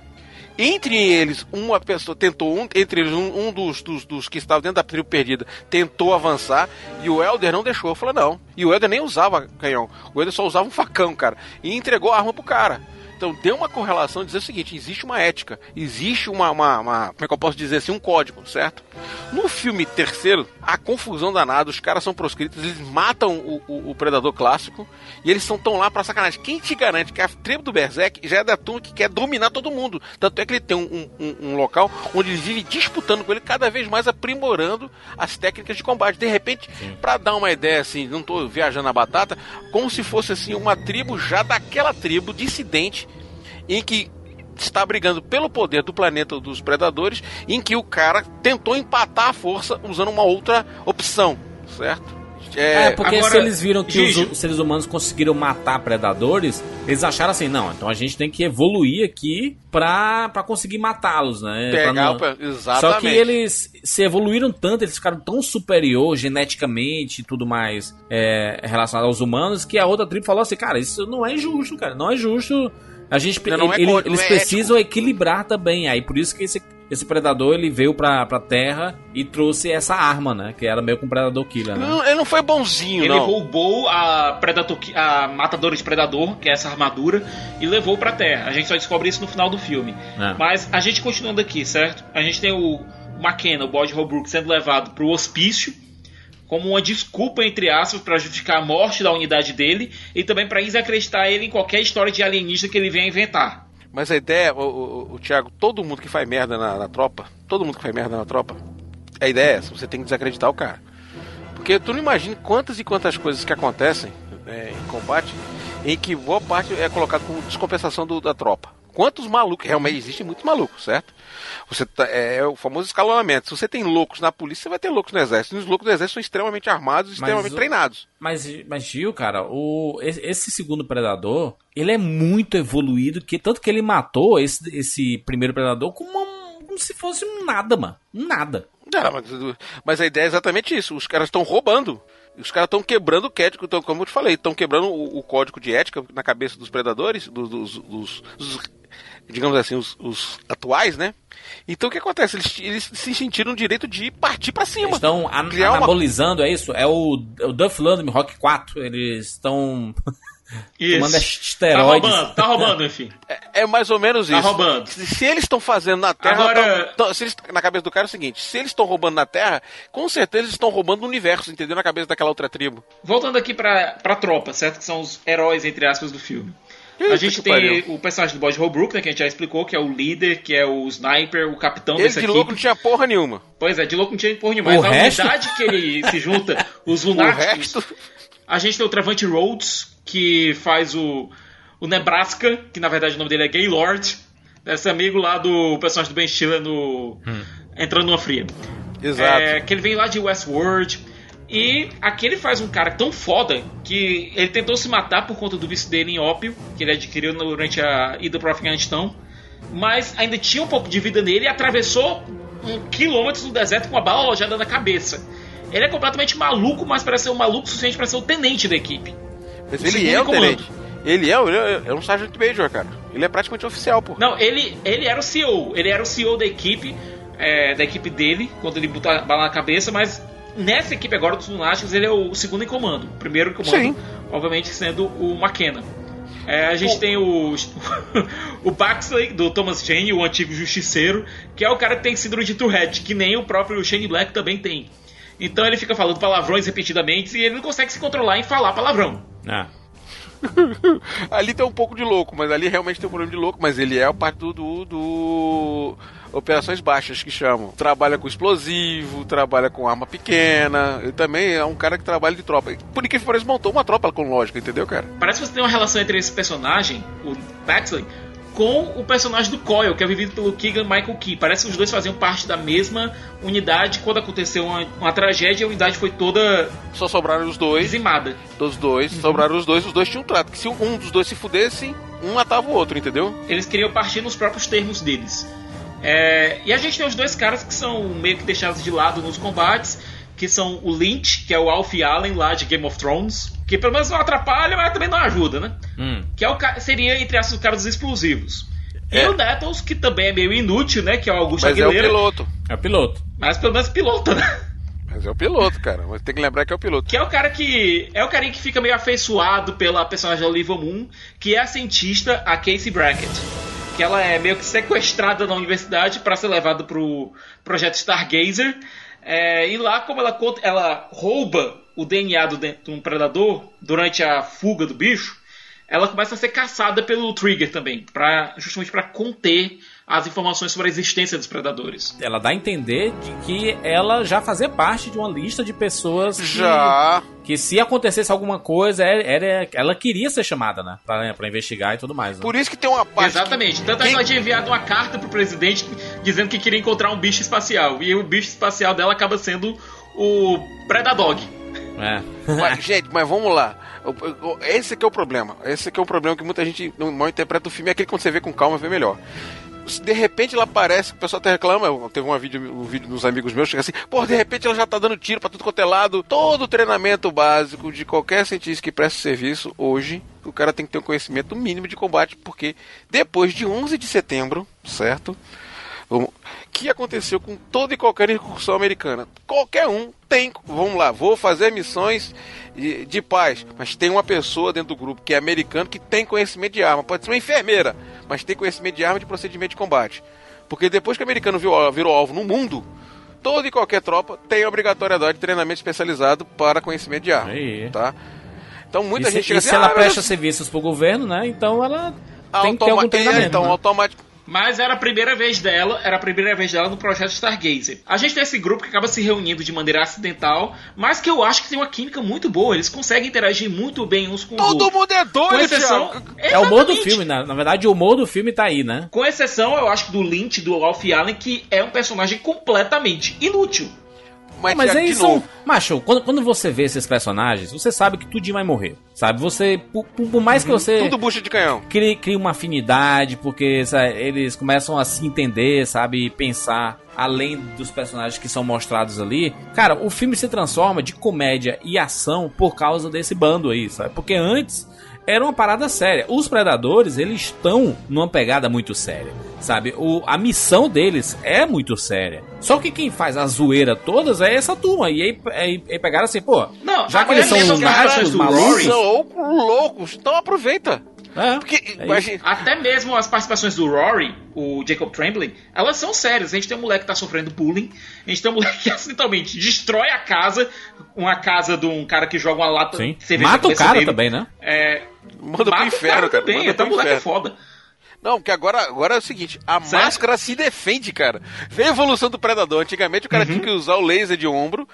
entre eles, uma pessoa tentou, um, entre eles, um, um dos, dos, dos que estava dentro da tribo perdida tentou avançar e o Elder não deixou. Falou, não. E o Elder nem usava canhão, o Elder só usava um facão, cara, e entregou a arma pro cara. Então deu uma correlação dizer o seguinte: existe uma ética, existe uma, uma, uma- Como é que eu posso dizer assim? Um código, certo? No filme terceiro, a confusão danada, os caras são proscritos, eles matam o, o- o predador clássico e eles estão tão lá pra sacanagem. Quem te garante que a tribo do Berserk já é da turma que quer dominar todo mundo? Tanto é que ele tem um, um- um local onde ele vive disputando com ele, cada vez mais aprimorando as técnicas de combate. De repente, pra dar uma ideia assim, não tô viajando na batata, como se fosse assim uma tribo já daquela tribo dissidente em que está brigando pelo poder do planeta dos predadores, em que o cara tentou empatar a força usando uma outra opção, certo? É, porque agora, se eles viram que os seres humanos conseguiram matar predadores, eles acharam assim, não, então a gente tem que evoluir aqui pra, pra conseguir matá-los, né? Pegar não- exatamente. Só que eles se evoluíram tanto, eles ficaram tão superior geneticamente e tudo mais é, relacionado aos humanos, que a outra tribo falou assim, cara, isso não é justo, cara, não é justo. A gente, Não, não é ele- eles não é precisam equilibrar também, aí por isso que esse, esse predador ele veio pra, pra Terra e trouxe essa arma, né? Que era meio com um predador killer, né? Não, ele não foi bonzinho, Ele não. roubou a, Predator, a Matadora de Predador, que é essa armadura, e levou pra Terra. A gente só descobre isso no final do filme. É. Mas a gente continuando aqui, certo? A gente tem o McKenna, o Boyd Holbrook, sendo levado pro hospício como uma desculpa, entre aspas, para justificar a morte da unidade dele e também para desacreditar ele em qualquer história de alienígena que ele venha inventar. Mas a ideia, o, o, o Thiago, todo mundo que faz merda na, na tropa, todo mundo que faz merda na tropa, a ideia é essa, você tem que desacreditar o cara. Porque tu não imagina quantas e quantas coisas que acontecem é, em combate em que boa parte é colocado como descompensação do- da tropa. Quantos malucos, realmente existem muitos malucos, certo? Você tá- é, é o famoso escalonamento. Se você tem loucos na polícia, você vai ter loucos no exército. E os loucos do exército são extremamente armados, extremamente o- treinados. Mas, mas Gil, cara, o, esse, segundo predador, ele é muito evoluído, que tanto que ele matou esse, esse primeiro predador como, uma- como se fosse um nada, mano. Um nada. Não, mas, mas a ideia é exatamente isso. Os caras estão roubando. Os caras estão quebrando o código, então, como eu te falei, estão quebrando o, o código de ética na cabeça dos predadores, dos, dos- dos- dos- digamos assim, os, os atuais, né? Então o que acontece? Eles, eles se sentiram o direito de partir pra Eles cima. estão an- Criar uma- anabolizando, é isso? É o, é o Duff Landry Rock 4. Eles estão tomando Tá esteroides. roubando, tá roubando, enfim. É, é mais ou menos Tá isso. roubando. Se, se eles estão fazendo na Terra. Agora- tão- tão- se eles- na cabeça do cara é o seguinte: se eles estão roubando na Terra, com certeza eles estão roubando o universo, entendeu? Na cabeça daquela outra tribo. Voltando aqui pra, pra tropa, certo? Que são os heróis, entre aspas, do filme. A gente tem pariu. o personagem do Boyd Holbrook, né, que a gente já explicou, que é o líder, que é o sniper, o capitão Ele dessa de equipe. louco não tinha porra nenhuma. Pois é, de louco não tinha porra nenhuma. O Mas a resto? unidade que ele se junta, os O lunáticos, resto. a gente tem o Travante Rhodes, que faz o, o Nebraska, que na verdade o nome dele é Gaylord, esse amigo lá do personagem do Ben Stiller no Entrando numa Fria. Exato. É, que ele vem lá de Westworld. E aqui ele faz um cara tão foda que ele tentou se matar por conta do vício dele em ópio, que ele adquiriu durante a ida para o Afeganistão. Mas ainda tinha um pouco de vida nele e atravessou um quilômetros do deserto com uma bala alojada na cabeça. Ele é completamente maluco, mas parece ser um maluco suficiente para ser o tenente da equipe. Mas o ele é o tenente. Ele é, ele é, é um Sargent Major, cara. Ele é praticamente oficial, pô. Não, ele, ele era o CEO. Ele era o CEO da equipe, é, da equipe dele, quando ele botou a bala na cabeça, mas nessa equipe agora dos Lunáticos, ele é o segundo em comando. O primeiro em comando, Sim. obviamente, sendo o McKenna. É, a gente tem o, o Baxley, do Thomas Jane, o antigo justiceiro, que é o cara que tem síndrome de Tourette, que nem o próprio Shane Black também tem. Então ele fica falando palavrões repetidamente e ele não consegue se controlar em falar palavrão. Ah. ali tem um pouco de louco, mas ali realmente tem um problema de louco, mas ele é a parte do, do, do operações baixas que chamam. Trabalha com explosivo, trabalha com arma pequena. Ele também é um cara que trabalha de tropa. Por que parece montou uma tropa com lógica, entendeu, cara? Parece que você tem uma relação entre esse personagem, o Paxley, com o personagem do Coyle, que é vivido pelo Keegan Michael Key. Parece que os dois faziam parte da mesma unidade. Quando aconteceu uma, uma tragédia, a unidade foi toda Só sobraram os dois. dizimada. Dos dois, sobraram os dois, os dois tinham um trato. Que se um dos dois se fudesse, um matava o outro, entendeu? Eles queriam partir nos próprios termos deles. É, e a gente tem os dois caras que são meio que deixados de lado nos combates, que são o Lynch, que é o Alfie Allen lá de Game of Thrones, que pelo menos não atrapalha, mas também não ajuda, né? Hum. Que é o, seria, entre aspas, o cara dos explosivos. É. E o Nettles, que também é meio inútil, né? Que é o Augusto Mas é o Aguilera. piloto. É o piloto. mas pelo menos pilota, né? Mas é o piloto, cara. Mas tem que lembrar que é o piloto. Que é o cara que. É o carinha que fica meio afeiçoado pela personagem da Olivia Moon, que é a cientista, a Casey Brackett. Que ela é meio que sequestrada na universidade para ser levada pro projeto Stargazer. É, e lá, como ela, conta- ela rouba o DNA do, de um predador durante a fuga do bicho, ela começa a ser caçada pelo Trigger também, pra, justamente para conter as informações sobre a existência dos predadores. Ela dá a entender de que ela já fazia parte de uma lista de pessoas que, Já. que se acontecesse alguma coisa, era, era- ela queria ser chamada, né? Pra, pra investigar e tudo mais. né? Por isso que tem uma parte. Exatamente. Tanto é que ela tinha enviado uma carta pro presidente dizendo que queria encontrar um bicho espacial. E o bicho espacial dela acaba sendo o Predadog. É. Mas, gente, mas vamos lá. Esse aqui é o problema. Esse aqui é o problema que muita gente não mal interpreta o filme. É aquele que quando você vê com calma, vê melhor. De repente ela aparece, o pessoal até reclama. Teve uma vídeo, um vídeo dos amigos meus chega assim: pô, de repente ela já tá dando tiro pra tudo quanto é lado. Todo o treinamento básico de qualquer cientista que presta serviço hoje, o cara tem que ter um conhecimento mínimo de combate, porque depois de 11 de setembro, certo? Vamos- que aconteceu com toda e qualquer incursão americana. Qualquer um tem. Vamos lá, vou fazer missões de, de paz, mas tem uma pessoa dentro do grupo que é americano que tem conhecimento de arma. Pode ser uma enfermeira, mas tem conhecimento de arma de procedimento de combate. Porque depois que o americano virou, virou alvo no mundo, toda e qualquer tropa tem a obrigatoriedade de treinamento especializado para conhecimento de arma. Aí. Tá? Então muita e se, gente chega e assim, se ela "Ah, presta mas serviços pro governo, né? Então ela tem que ter algum treinamento. é, então, né? automático. Mas era a primeira vez dela, era a primeira vez dela no projeto Stargazer. A gente tem esse grupo que acaba se reunindo de maneira acidental, mas que eu acho que tem uma química muito boa. Eles conseguem interagir muito bem uns com os Todo outros. mundo é Com doido, exceção, Thiago. É o humor do filme, né? Na verdade, o humor do filme tá aí, né? Com exceção, eu acho, do Lynch, do Alfie Allen, que é um personagem completamente inútil. Mas, Mas Thiago, aí são. novo, Macho, quando, quando você vê esses personagens, você sabe que tudinho vai morrer. Sabe? Você. Por, por- mais que você. tudo bucha de canhão. cria, cria uma afinidade, porque sabe, eles começam a se entender, sabe, e pensar além dos personagens que são mostrados ali. Cara, o filme se transforma de comédia e ação por causa desse bando aí, sabe? Porque antes era uma parada séria. Os predadores, eles estão numa pegada muito séria, sabe? O, a missão deles é muito séria. Só que quem faz a zoeira todas é essa turma. E aí, aí, aí pegaram assim, pô, Não, já que eles são lunáticos, malucos. Loucos, loucos, então aproveita. É, Porque, é Até mesmo as participações do Rory, o Jacob Tremblay, elas são sérias. A gente tem um moleque que tá sofrendo bullying, a gente tem um moleque que acidentalmente destrói a casa, uma casa de um cara que joga uma lata Sim. de cerveja Mata o cara dele. também, né? É, Manda pro mata o inferno, cara, também, manda até o moleque é inferno. foda. Não, porque agora, agora é o seguinte, a Certo. máscara se defende, cara. Vem a evolução do predador. Antigamente o cara Uhum. tinha que usar o laser de ombro,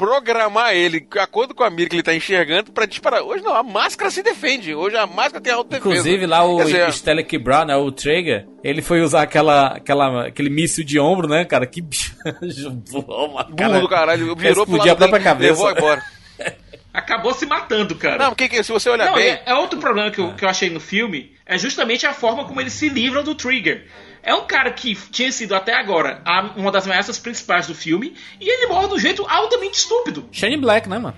programar ele de acordo com a mira que ele tá enxergando pra disparar. Hoje não, a máscara se defende. Hoje a máscara tem autodefesa. Inclusive lá o dizer, Stellick Brown, né, o Traeger, ele foi usar aquela, aquela, aquele míssil de ombro, né, cara? Que bicho. burro do caralho, virou pro lado a própria dele, cabeça. levou embora. Acabou se matando, cara. Não, porque que- se você olhar Não, bem... é, é outro problema que eu, que eu achei no filme é justamente a forma como eles se livram do Trigger. É um cara que tinha sido até agora a- uma das ameaças principais do filme e ele morre de um jeito altamente estúpido. Shane Black, né, mano?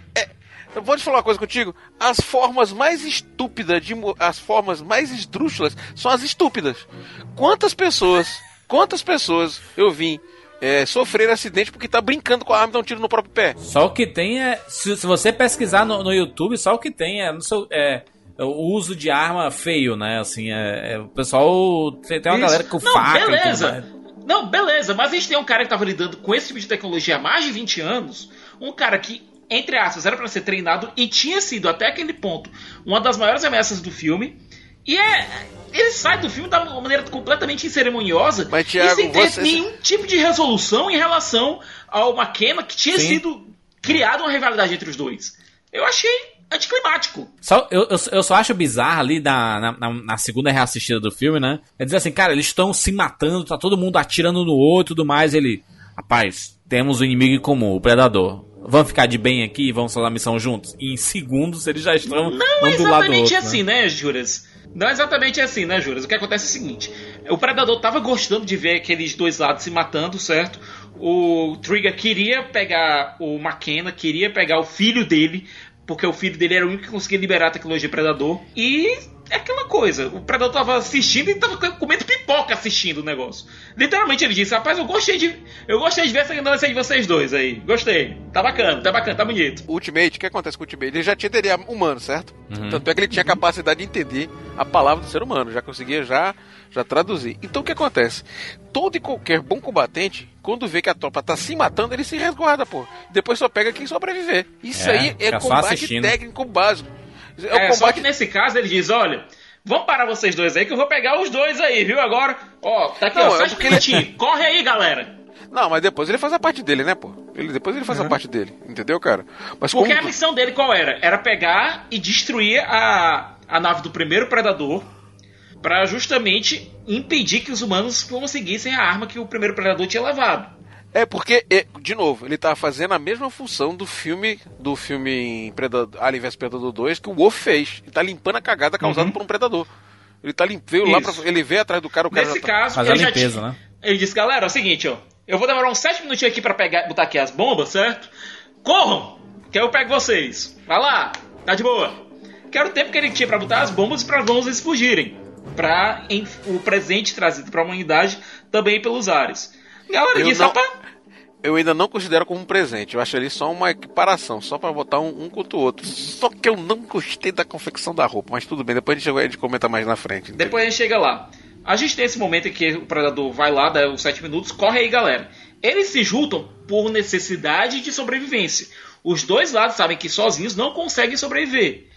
Eu vou te falar uma coisa contigo. As formas mais estúpidas, de, as formas mais esdrúxulas são as estúpidas. Quantas pessoas, quantas pessoas eu vi é, sofrer acidente porque tá brincando com a arma e dá um tiro no próprio pé? Só o que tem é. Se, se você pesquisar no, no YouTube, só o que tem é, no seu- é o uso de arma feio, né? Assim, é, é- o pessoal. Tem, tem uma Isso. galera com Não, faca e tudo beleza. mais. Não, beleza, mas a gente tem um cara que tava lidando com esse tipo de tecnologia há mais de 20 anos. Um cara que, entre aspas, era para ser treinado e tinha sido até aquele ponto uma das maiores ameaças do filme. E é. Ele sai do filme de uma maneira completamente inceremoniosa Mas, e Thiago, sem ter você- nenhum tipo de resolução em relação ao McKenna que tinha Sim. sido criada uma rivalidade entre os dois. Eu achei anticlimático. Só, eu, eu, eu só acho bizarro ali na, na, na- na segunda reassistida do filme, né? É dizer assim, cara, eles estão se matando, tá todo mundo atirando no outro e tudo mais. Ele, rapaz, temos um inimigo em comum, o Predador. Vamos ficar de bem aqui e vamos fazer a missão juntos? E em segundos eles já estão Não é exatamente outro. assim, né, Juras? Não é exatamente assim, né, Juras? O que acontece é o seguinte: o Predador tava gostando de ver aqueles dois lados se matando, certo? O Trigger queria pegar o McKenna, queria pegar o filho dele, porque o filho dele era o único que conseguia liberar a tecnologia Predador. E é aquela coisa: o Predador tava assistindo e tava comendo pipoca assistindo o negócio. Literalmente ele disse: Rapaz, eu gostei de, eu gostei de ver essa ignorância de vocês dois aí. Gostei. Tá bacana, tá bacana, tá bonito. Ultimate, o que acontece com o Ultimate? Ele já tinha DNA humano, certo? Tanto é que ele tinha capacidade de entender a palavra do ser humano, já conseguia já, já traduzir. Então o que acontece? Todo e qualquer bom combatente, quando vê que a tropa tá se matando, ele se resguarda, pô. Depois só pega quem sobreviver. Isso É, aí é combate assistindo. técnico básico. É, É, o só que combate nesse caso ele diz, olha, vamos parar vocês dois aí que eu vou pegar os dois aí, viu? Agora, ó, tá aqui, Não, ó, é porque ele-. Corre aí, galera. Não, mas depois ele faz a parte dele, né, pô? Ele, depois ele faz a parte dele, entendeu, cara? Mas Porque como... a missão dele qual era? Era pegar e destruir a, a nave do primeiro Predador pra justamente impedir que os humanos conseguissem a arma que o primeiro Predador tinha levado. É porque, de novo, ele tá fazendo a mesma função do filme do filme Predador, Alien vs Predador 2 que o Wolf fez. Ele tá limpando a cagada causada por um predador. Ele tá lim... veio lá Uhum. Pra... ele veio atrás do cara, o cara Nesse já tá... caso, a ele já limpeza, tinha- né? Ele disse, galera, é o seguinte, ó. Eu vou demorar uns 7 minutinhos aqui pra pegar, botar aqui as bombas, certo? Corram! Que eu pego vocês. Vai lá, tá de boa. Que era o tempo que ele tinha pra botar as bombas e para as bombas eles fugirem. Pra em- o presente trazido pra humanidade também pelos ares. Galera Eu não- rapaz, Eu ainda não considero como um presente. Eu acho ali só uma equiparação, só pra botar um, um contra o outro. Só que eu não gostei da confecção da roupa, mas tudo bem, depois a gente, a gente comenta mais na frente. entendeu? Depois a gente chega lá. A gente tem esse momento em que o predador vai lá, dá os 7 minutos, corre aí, galera. Eles se juntam por necessidade de sobrevivência. Os dois lados sabem que sozinhos não conseguem sobreviver.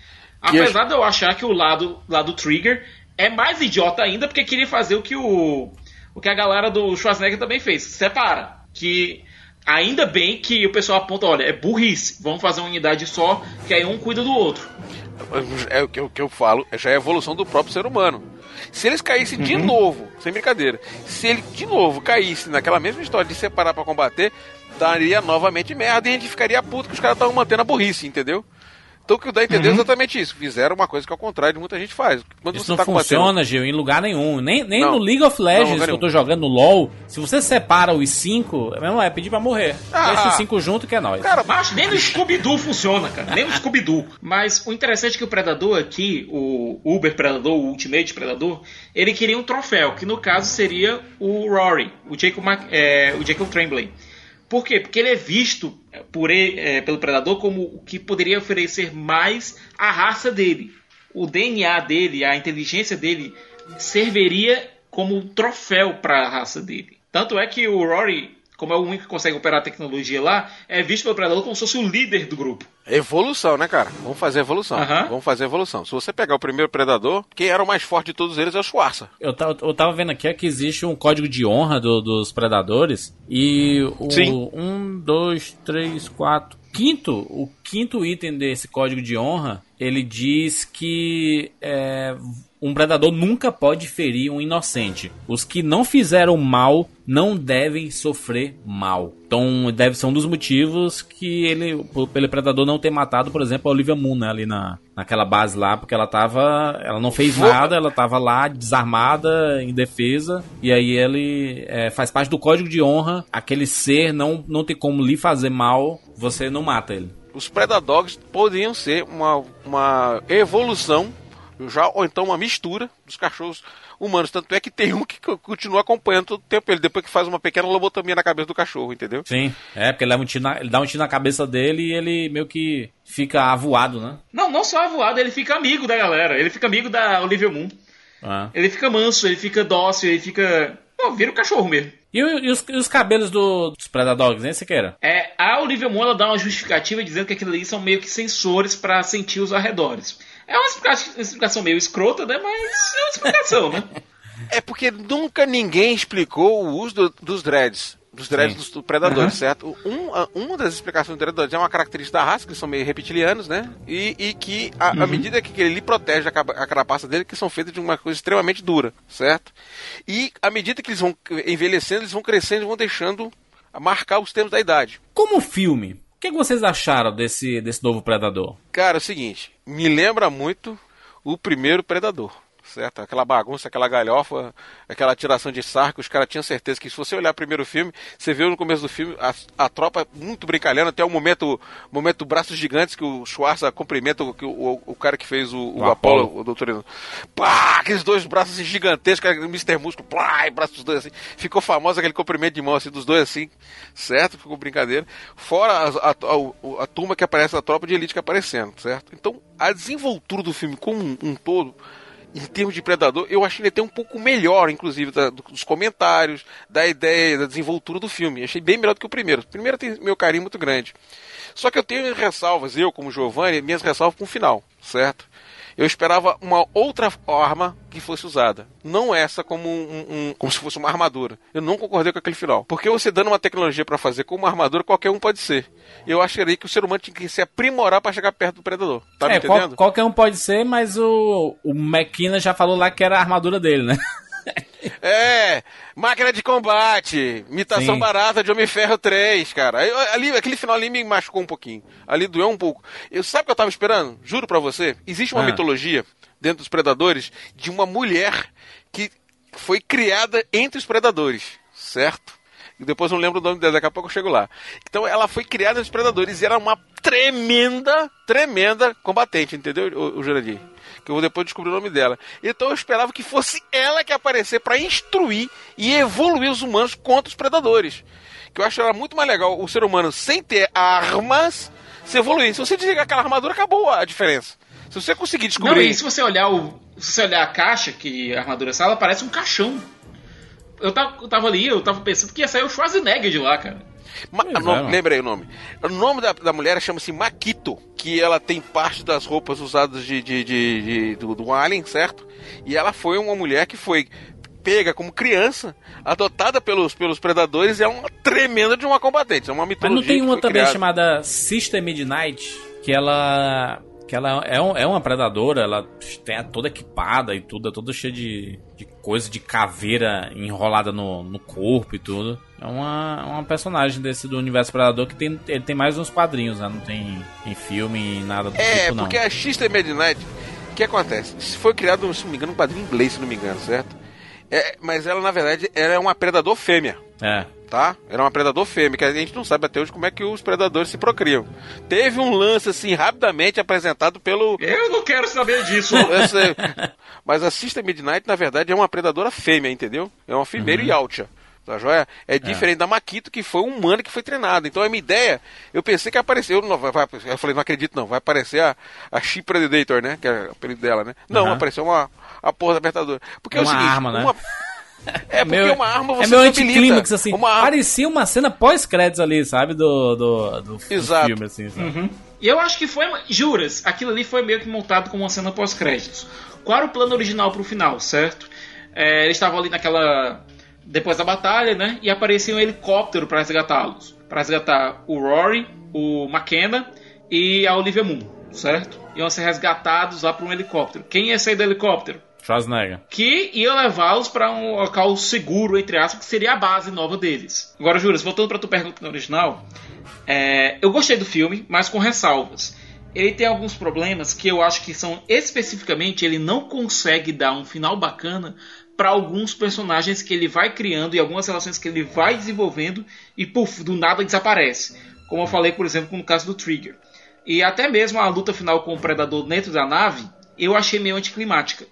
Apesar de eu achar que o lado, lado Trigger é mais idiota ainda, porque queria fazer o que o, o que a galera do Schwarzenegger também fez. Separa. Que ainda bem que o pessoal aponta, olha, é burrice. Vamos fazer uma unidade só, que aí um cuida do outro. É o que, eu- que eu falo, já é a evolução do próprio ser humano. Se eles caíssem de Uhum. novo, sem brincadeira, se ele de novo caísse naquela mesma história de separar pra combater, daria novamente merda e a gente ficaria puto que os caras estavam mantendo a burrice, entendeu? Então o que dá a entender é Uhum. exatamente isso. Fizeram uma coisa que ao contrário de muita gente faz. Quando Isso você não tá combatendo- funciona, Gil, em lugar nenhum. Nem, nem Não. no League of Legends que eu tô jogando no LoL, se você separa os cinco, é mesmo é pedir pra morrer. Ah. Deixa os cinco junto que é nóis. Cara, Mas nem no Scooby-Doo funciona, cara. Nem no Scooby-Doo. Mas o interessante é que o Predador aqui, o Uber Predador, o Ultimate Predador, ele queria um troféu, que no caso seria o Rory, o Jacob, Mac- é, o Jacob Tremblay. Por quê? Porque ele é visto por ele, é, pelo Predador como o que poderia oferecer mais à raça dele. O DNA dele, a inteligência dele, serviria como troféu para a raça dele. Tanto é que o Rory, como é o único que consegue operar a tecnologia lá, é visto pelo Predador como se fosse o líder do grupo. Evolução, né, cara? Vamos fazer evolução. Vamos fazer evolução. Se você pegar o primeiro predador, quem era o mais forte de todos eles é o Schwarza. Eu, tava- eu tava vendo aqui que existe um código de honra do- dos predadores e o Sim. um, dois, três, quatro, quinto, o quinto item desse código de honra, ele diz que é, um predador nunca pode ferir um inocente. Os que não fizeram mal não devem sofrer mal. Então deve ser um dos motivos que ele, pelo predador não ter matado, por exemplo, a Olivia Moon, né, ali na, naquela base lá, porque ela tava, ela não fez nada, ela tava lá desarmada, em defesa, e aí ele é, faz parte do código de honra, aquele ser não, não tem como lhe fazer mal, você não mata ele. Os Predadogs poderiam ser uma, uma evolução, já, ou então uma mistura dos cachorros humanos. Tanto é que tem um que co- continua acompanhando todo o tempo ele, depois que faz uma pequena lobotomia na cabeça do cachorro, entendeu? Sim, é, porque ele, leva um tiro na- ele dá um tiro na cabeça dele e ele meio que fica avoado, né? Não, não só avoado, ele fica amigo da galera. Ele fica amigo da Olivia Moon. Ah. Ele fica manso, ele fica dócil, ele fica. Pô, vira o cachorro mesmo. E, e os, e os cabelos do, dos Predadogs, hein, Siqueira? É, a Olivia Munn ela dá uma justificativa dizendo que aquilo ali são meio que sensores pra sentir os arredores. É uma explica- explicação meio escrota, né? Mas é uma explicação, né? É porque nunca ninguém explicou o uso do- dos dreads. Dos dreads dos do predadores, certo? Um, uma das explicações dos predadores é uma característica da raça, que eles são meio reptilianos, né? E, e que, a- à medida que ele protege a, a carapaça dele, que são feitas de uma coisa extremamente dura, certo? E à medida que eles vão envelhecendo, eles vão crescendo e vão deixando marcar os termos da idade. Como filme, o que que vocês acharam desse, desse novo Predador? Cara, é o seguinte, me lembra muito o primeiro Predador, certo? Aquela bagunça, aquela galhofa, aquela tiração de sarco, os caras tinham certeza que se você olhar o primeiro filme, você vê no começo do filme a, a tropa muito brincalhando, até o momento, momento braços gigantes que o Schwarza cumprimenta o, o, o- o cara que fez o, o O Apollo. o doutor Pá, aqueles dois braços gigantescos, Mr. Músculo, plá, e braços dos dois assim. Ficou famoso aquele cumprimento de mão assim, dos dois assim, certo? Ficou brincadeira. Fora a, a, a- a turma que aparece, a tropa de elite que aparecendo, certo? Então, a desenvoltura do filme como um, um todo, em termos de Predador, eu achei ele até um pouco melhor, inclusive, da- dos comentários, da ideia, da desenvoltura do filme. Achei bem melhor do que o primeiro. O primeiro tem meu carinho muito grande. Só que eu tenho ressalvas, eu como Giovanni, minhas ressalvas com o final, certo? Eu esperava uma outra arma que fosse usada. Não essa como um, um- como se fosse uma armadura. Eu não concordei com aquele final. Porque você dando uma tecnologia para fazer com uma armadura, qualquer um pode ser. Eu acharia que o ser humano tinha que se aprimorar para chegar perto do predador. Tá me é, qual- entendendo? qualquer um pode ser, mas o, o McKinnon já falou lá que era a armadura dele, né? É, máquina de combate, imitação Sim. barata de Homem-Ferro 3, cara. Ali, aquele final ali me machucou um pouquinho. Ali doeu um pouco. Eu, sabe o que eu tava esperando? Juro pra você. Existe uma Ah. mitologia dentro dos predadores de uma mulher que foi criada entre os predadores, certo? E depois não lembro o nome dela, daqui a pouco eu chego lá. Então ela foi criada entre os predadores e era uma tremenda, tremenda combatente, entendeu, o, o Jurandir? Que eu depois descobrir o nome dela. Então eu esperava que fosse ela que aparecer para instruir e evoluir os humanos contra os predadores. Que eu acho era muito mais legal o ser humano sem ter armas se evoluir. Se você desligar aquela armadura, acabou a diferença. Se você conseguir Não, descobrir. e se você olhar o. Se você olhar a caixa, que a armadura sai, ela parece um caixão. Eu tava, eu tava ali, eu tava pensando que ia sair o Schwarzenegger de lá, cara. Ma- Pois o nome- é, lembrei o nome. O nome da, da mulher chama-se Makito, que ela tem parte das roupas usadas de, de, de- de- do, do Alien, certo? E ela foi uma mulher que foi pega como criança, adotada pelos, pelos predadores e é uma tremenda de uma combatente. É uma Mas mitologia. não tem uma também criada. chamada Sister Midnight, que ela. Que ela é, um- é uma predadora, ela tem toda equipada e tudo, é toda cheia de, de coisa de caveira enrolada no, no corpo e tudo. É uma, uma personagem desse do universo predador que tem, ele tem mais nos quadrinhos, né? Não tem em filme nada do É, tipo, não. porque a Sister Midnight, o que acontece? Isso foi criado, se não me engano, um quadrinho inglês, se não me engano, certo? É, mas ela, na verdade, ela é uma predador fêmea. É. tá? Era uma predador fêmea, que a gente não sabe até hoje como é que os predadores se procriam. Teve um lance, assim, rapidamente apresentado pelo... Eu não quero saber disso. esse- Mas a Sister Midnight, na verdade, é uma predadora fêmea, entendeu? É uma female Yautja. Tá joia? É diferente da Makito, que foi um humano que foi treinado. Então a minha ideia, eu pensei que apareceu. Não, vai, vai- eu falei, não acredito não, vai aparecer a, a She Predator, né? Que é o apelido dela, né? Não, Aham. apareceu uma a porra da apertadora. Porque é, É o uma seguinte, arma, né? uma- É porque Meu- uma arma você é meu anticlímax, assim. Uma. Parecia uma cena pós-créditos ali, sabe? Do, do, do, do Exato. filme, assim, sabe? E eu acho que foi. Juras, aquilo ali foi meio que montado como uma cena pós-créditos. Qual era o plano original pro final, certo? É, eles estavam ali naquela. Depois da batalha, né? E aparecia um helicóptero para resgatá-los. Para resgatar o Rory, o McKenna e a Olivia Moon, certo? Iam ser resgatados lá por um helicóptero. Quem ia sair do helicóptero? Schwarzenegger. que ia levá-los para um local seguro, entre aspas, que seria a base nova deles. Agora, Juras, voltando para tua pergunta original, é, eu gostei do filme, mas com ressalvas. Ele tem alguns problemas que eu acho que são especificamente ele não consegue dar um final bacana para alguns personagens que ele vai criando e algumas relações que ele vai desenvolvendo e puf, do nada desaparece. Como eu falei, por exemplo, no caso do Trigger. E até mesmo a luta final com o Predador dentro da nave, eu achei meio anticlimática.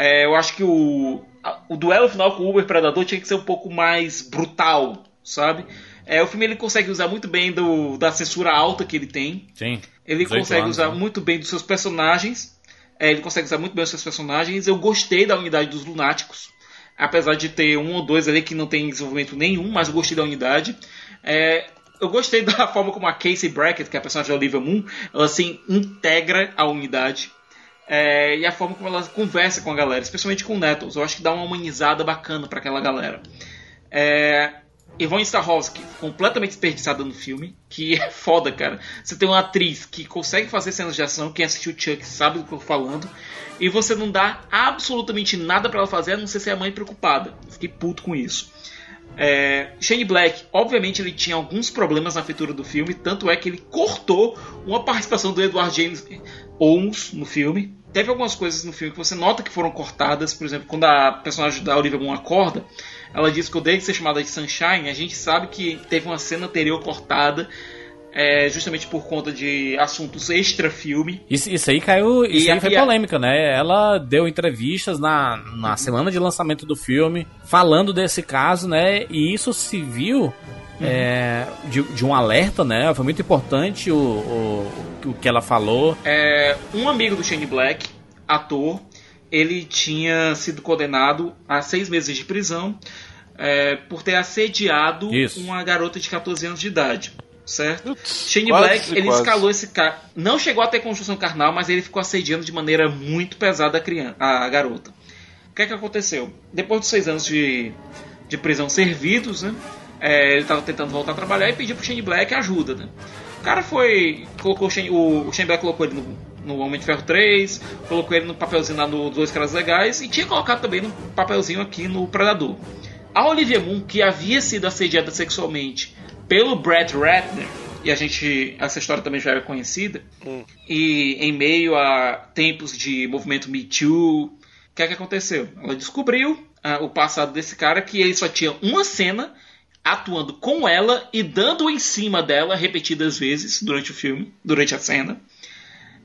É, eu acho que o, o duelo final com o Uber Predador tinha que ser um pouco mais brutal, sabe? É, o filme ele consegue usar muito bem do, da censura alta que ele tem. Sim. Ele 18 consegue anos, usar né? muito bem dos seus personagens. É, ele consegue usar muito bem os seus personagens. Eu gostei da unidade dos lunáticos. apesar de ter um ou dois ali que não tem desenvolvimento nenhum, mas eu gostei da unidade. É, eu gostei da forma como a Casey Brackett, que é a personagem da Olivia Moon, ela assim integra a unidade. É, e a forma como ela conversa com a galera, especialmente com o Nettles. Eu acho que dá uma humanizada bacana para aquela galera. É, Yvonne Strahovski, completamente desperdiçada no filme, que é foda, cara. Você tem uma atriz que consegue fazer cenas de ação, quem assistiu Chuck sabe do que eu tô falando, e você não dá absolutamente nada para ela fazer, a não ser ser a mãe preocupada. Fiquei puto com isso. É, Shane Black, obviamente, ele tinha alguns problemas na feitura do filme, tanto é que ele cortou uma participação do Edward James Olmos no filme. Teve algumas coisas no filme que você nota que foram cortadas, por exemplo, quando a personagem da Olivia Munn acorda, ela diz que odeia ser chamada de Sunshine. A gente sabe que teve uma cena anterior cortada é, justamente por conta de assuntos extra-filme. Isso, isso aí caiu. Isso E aí a- foi e a- polêmica, né? Ela deu entrevistas na, na semana de lançamento do filme, falando desse caso, né? E isso se viu. É, de, de um alerta, né? Foi muito importante o, o, o que ela falou. É, um amigo do Shane Black, ator, ele tinha sido condenado a seis meses de prisão é, por ter assediado Isso. uma garota de 14 anos de idade. Certo? Shane quase, Black, ele quase. escalou esse cara. Não chegou a ter construção carnal, mas ele ficou assediando de maneira muito pesada a, criança, a garota. O que é que aconteceu? Depois de seis anos de, de prisão servidos, né? É, ele estava tentando voltar a trabalhar e pediu pro Shane Black ajuda, né? O cara foi. colocou o Shane, o, o Shane Black colocou ele no, no Homem de Ferro 3, colocou ele no papelzinho lá no Dois Caras Legais e tinha colocado também no papelzinho aqui no Predador. A Olivia Moon, que havia sido assediada sexualmente pelo Brett Ratner, e a gente. essa história também já era conhecida, e em meio a tempos de movimento Me Too, o que é que aconteceu? Ela descobriu ah, o passado desse cara que ele só tinha uma cena atuando com ela e dando em cima dela repetidas vezes durante o filme, durante a cena.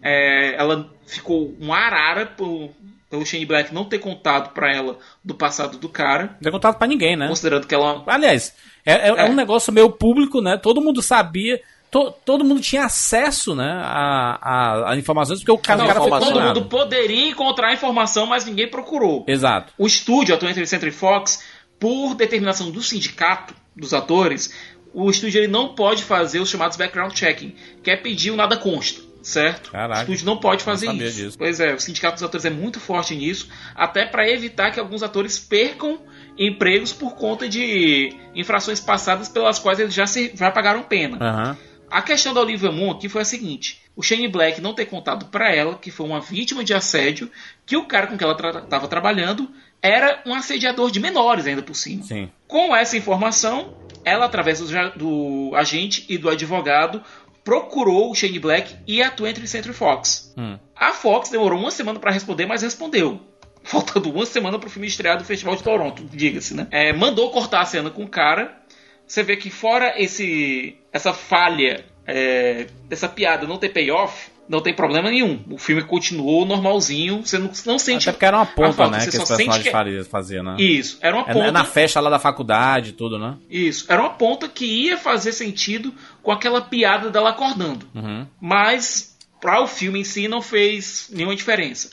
É, ela ficou um arara por, pelo Shane Black não ter contado pra ela do passado do cara, Não tem contato pra ninguém, né? considerando que ela Aliás, é, é- é É. um negócio meio público, né? Todo mundo sabia. to- todo mundo tinha acesso, né? A, a, a informações, porque o cara, não, cara foi todo mundo poderia encontrar informação, mas ninguém procurou. Exato. O estúdio, a 20th Century Fox, por determinação do sindicato dos atores, o estúdio ele não pode fazer os chamados background checking, que é pedir o nada consta, certo? Caraca, o estúdio não pode fazer não isso. disso. Pois é, o sindicato dos atores é muito forte nisso, até para evitar que alguns atores percam empregos por conta de infrações passadas pelas quais eles já, se, já pagaram pena. Aham. A questão da Olivia Moon aqui foi a seguinte: o Shane Black não ter contado pra ela que foi uma vítima de assédio, que o cara com quem ela estava trabalhando era um assediador de menores ainda por cima. Sim. Com essa informação, ela, através do, do agente e do advogado, procurou o Shane Black e a 20th Century Fox. Hum. A Fox demorou uma semana para responder, mas respondeu. Faltando uma semana para o filme estrear do Festival de Toronto, diga-se, né? É, mandou cortar a cena com o cara. Você vê que fora esse essa falha, é, dessa piada não ter payoff, não tem problema nenhum. O filme continuou normalzinho, você não, não sente Até porque era uma ponta, falta, né? você Que os sente personagens que- faria- faziam, né? Isso, era uma É, ponta. é na festa lá da faculdade e tudo, né? Isso, era uma ponta que ia fazer sentido com aquela piada dela acordando. Uhum. Mas para o filme em si não fez nenhuma diferença.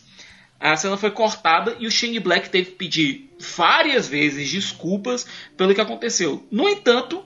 A cena foi cortada e o Shane Black teve que pedir várias vezes desculpas pelo que aconteceu. No entanto,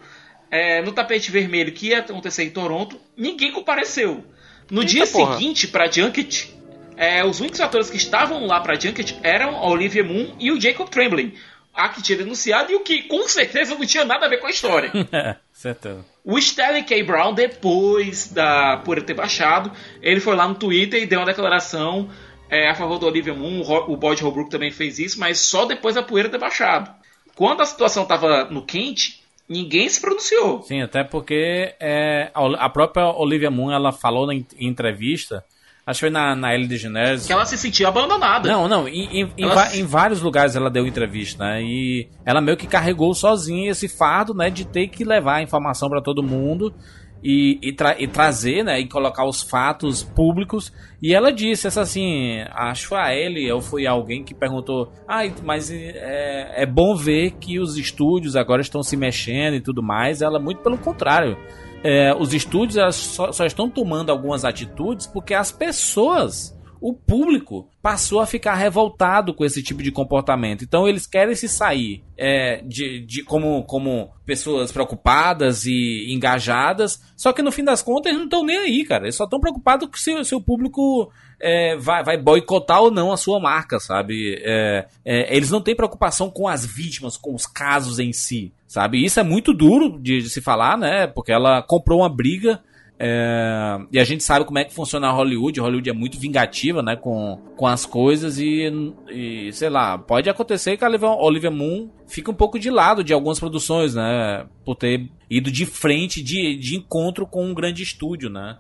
é, no tapete vermelho que ia acontecer em Toronto, ninguém compareceu. No Eita dia porra. seguinte, para Junket, é, os únicos atores que estavam lá para Junket eram a Olivia Moon e o Jacob Tremblay. A que tinha denunciado e o que com certeza não tinha nada a ver com a história. É, certeza. O Stanley K. Brown, depois da por ter baixado, ele foi lá no Twitter e deu uma declaração é, a favor do Olivia Moon. O Boyd Holbrook também fez isso, mas só depois da poeira ter baixado. Quando a situação estava no quente, ninguém se pronunciou. Sim, até porque é, a própria Olivia Moon, ela falou na em entrevista, acho que foi na, na Ellen DeGeneres, Que ela se sentia abandonada. Não, não, em, em- Ela em vários lugares ela deu entrevista, né? E ela meio que carregou sozinha esse fardo, né? De ter que levar a informação pra todo mundo e, e, tra- e trazer, né? E colocar os fatos públicos. E ela disse, essa assim, acho a ele ou foi alguém que perguntou: Ah, mas é, é bom ver que os estúdios agora estão se mexendo e tudo mais. Ela, muito pelo contrário. É, os estúdios só, só estão tomando algumas atitudes porque as pessoas o público passou a ficar revoltado com esse tipo de comportamento. Então eles querem se sair é, de, de como, como pessoas preocupadas e engajadas, só que no fim das contas eles não estão nem aí, cara. Eles só estão preocupados se, se o público é, vai, vai boicotar ou não a sua marca, sabe? É, é, eles não têm preocupação com as vítimas, com os casos em si, sabe? Isso é muito duro de, de se falar, né? Porque ela comprou uma briga é, e a gente sabe como é que funciona a Hollywood. Hollywood é muito vingativa, né, com, com as coisas e, e sei lá, pode acontecer que a Olivia, Olivia Moon fique um pouco de lado de algumas produções, né, por ter ido de frente, de, de encontro com um grande estúdio, né.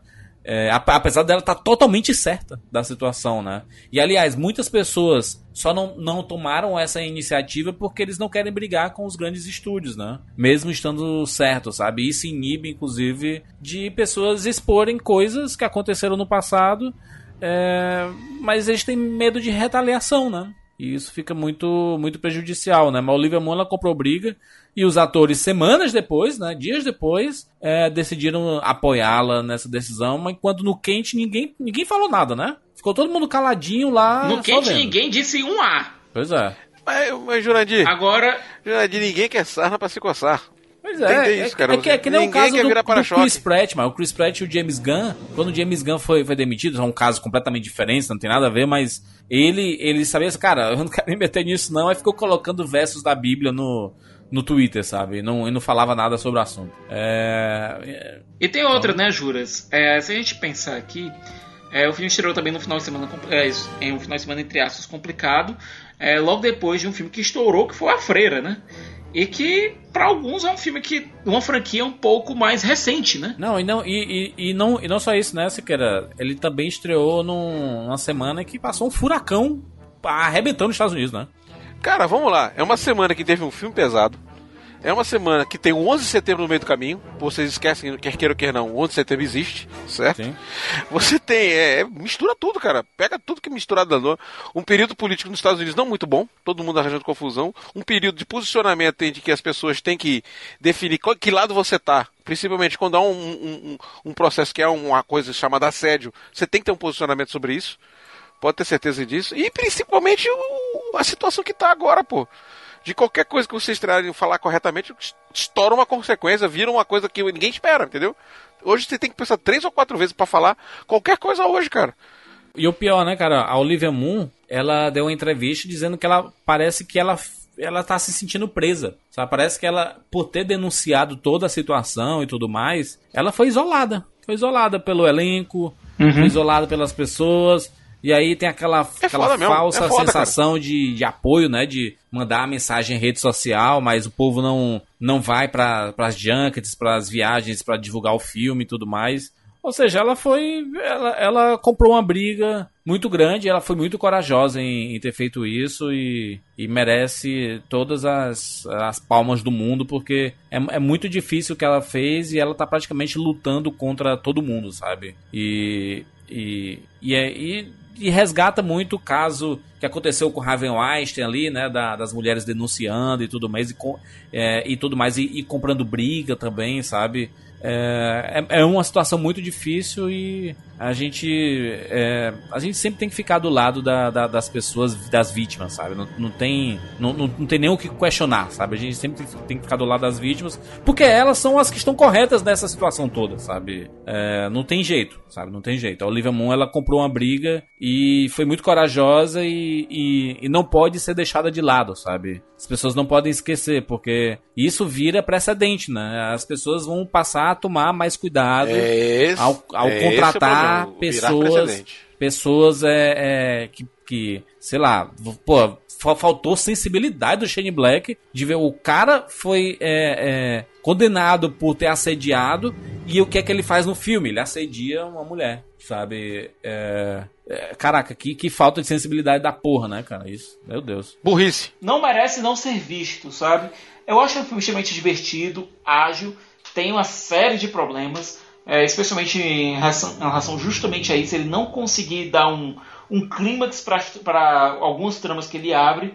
É, apesar dela estar tá totalmente certa da situação, né? E aliás, muitas pessoas só não, não tomaram essa iniciativa porque eles não querem brigar com os grandes estúdios, né? Mesmo estando certo, sabe? Isso inibe, inclusive, de pessoas exporem coisas que aconteceram no passado, é, mas eles têm medo de retaliação, né? E isso fica muito, muito prejudicial, né? Mas Olivia Munn ela comprou briga e os atores, semanas depois, né, dias depois, é, decidiram apoiá-la nessa decisão, mas enquanto no quente ninguém, ninguém falou nada, né? Ficou todo mundo caladinho lá. No quente ninguém disse um A. Pois é. Mas, mas Jurandir. Agora. Jurandir, ninguém quer sarna pra se coçar. Pois é, é, isso, cara. é, que, é que nem o caso do, do Chris Pratt, mas o Chris Pratt e o James Gunn, quando o James Gunn foi, foi demitido, é um caso completamente diferente, não tem nada a ver, mas ele, ele sabia assim, cara, eu não quero me meter nisso não, aí ficou colocando versos da Bíblia no, no Twitter, sabe? Não, e não falava nada sobre o assunto. É... E tem outra, então... né, Juras? É, se a gente pensar aqui, é, o filme estreou também no final de semana, é, em um final de semana entre aspas complicado, é, logo depois de um filme que estourou, que foi A Freira, né? E que, para alguns, é um filme que. uma franquia um pouco mais recente, né? Não, e não, e, e, e não, e não só isso, né, Siqueira? Ele também estreou num, numa semana que passou um furacão arrebentando os Estados Unidos, né? Cara, vamos lá. É uma semana que teve um filme pesado. É uma semana que tem o 11 de setembro no meio do caminho. Vocês esquecem, quer queira ou quer não, o 11 de setembro existe, certo? Sim. Você tem, é, mistura tudo, cara. Pega tudo que é misturado da Um período político nos Estados Unidos não muito bom, todo mundo arranjando confusão. Um período de posicionamento em que as pessoas têm que definir qual, que lado você tá. Principalmente quando há um, um, um processo que é uma coisa chamada assédio, você tem que ter um posicionamento sobre isso. Pode ter certeza disso. E principalmente o, a situação que tá agora, pô de qualquer coisa que vocês trarem falar corretamente, estoura uma consequência, vira uma coisa que ninguém espera, entendeu? Hoje você tem que pensar três ou quatro vezes para falar qualquer coisa hoje, cara. E o pior, né, cara, a Olivia Moon, ela deu uma entrevista dizendo que ela parece que ela ela tá se sentindo presa, sabe? Parece que ela, por ter denunciado toda a situação e tudo mais, ela foi isolada. Foi isolada pelo elenco, uhum. foi isolada pelas pessoas. E aí tem aquela, é aquela falsa é foda, sensação de, de apoio, né? De mandar a mensagem em rede social, mas o povo não, não vai para as junkets, para as viagens, para divulgar o filme e tudo mais. Ou seja, ela foi. Ela, ela comprou uma briga muito grande, ela foi muito corajosa em, em ter feito isso e, e, merece todas as, as palmas do mundo, porque é, é, muito difícil o que ela fez e ela tá praticamente lutando contra todo mundo, sabe? E. E, e, é, e e resgata muito o caso que aconteceu com Raven Weinstein ali, né, da, das mulheres denunciando e tudo mais, e, com, é, e tudo mais, e, e, comprando briga também, sabe? É, é, é, uma situação muito difícil e a gente é, a gente sempre tem que ficar do lado da, da, das pessoas, das vítimas, sabe? Não, não tem não, não, tem nem o que questionar, sabe? A gente sempre tem que ficar do lado das vítimas, porque elas são as que estão corretas nessa situação toda, sabe? É, não tem jeito, sabe? Não tem jeito. A Olivia Moon, ela comprou uma briga e foi muito corajosa e, e, e não pode ser deixada de lado, sabe? As pessoas não podem esquecer, porque isso vira precedente, né? As pessoas vão passar a tomar mais cuidado é esse, ao, ao é contratar pessoas, pessoas é, é, que, que, sei lá, pô, faltou sensibilidade do Shane Black de ver o cara foi é, é, condenado por ter assediado e o que é que ele faz no filme? Ele assedia uma mulher, sabe? É, é, caraca, que, que falta de sensibilidade da porra, né, cara? Isso, meu Deus. Burrice. Não merece não ser visto, sabe? Eu acho um filme extremamente divertido, ágil, tem uma série de problemas, é, especialmente em relação, em relação, justamente a isso, ele não conseguir dar um, um clímax para algumas tramas que ele abre,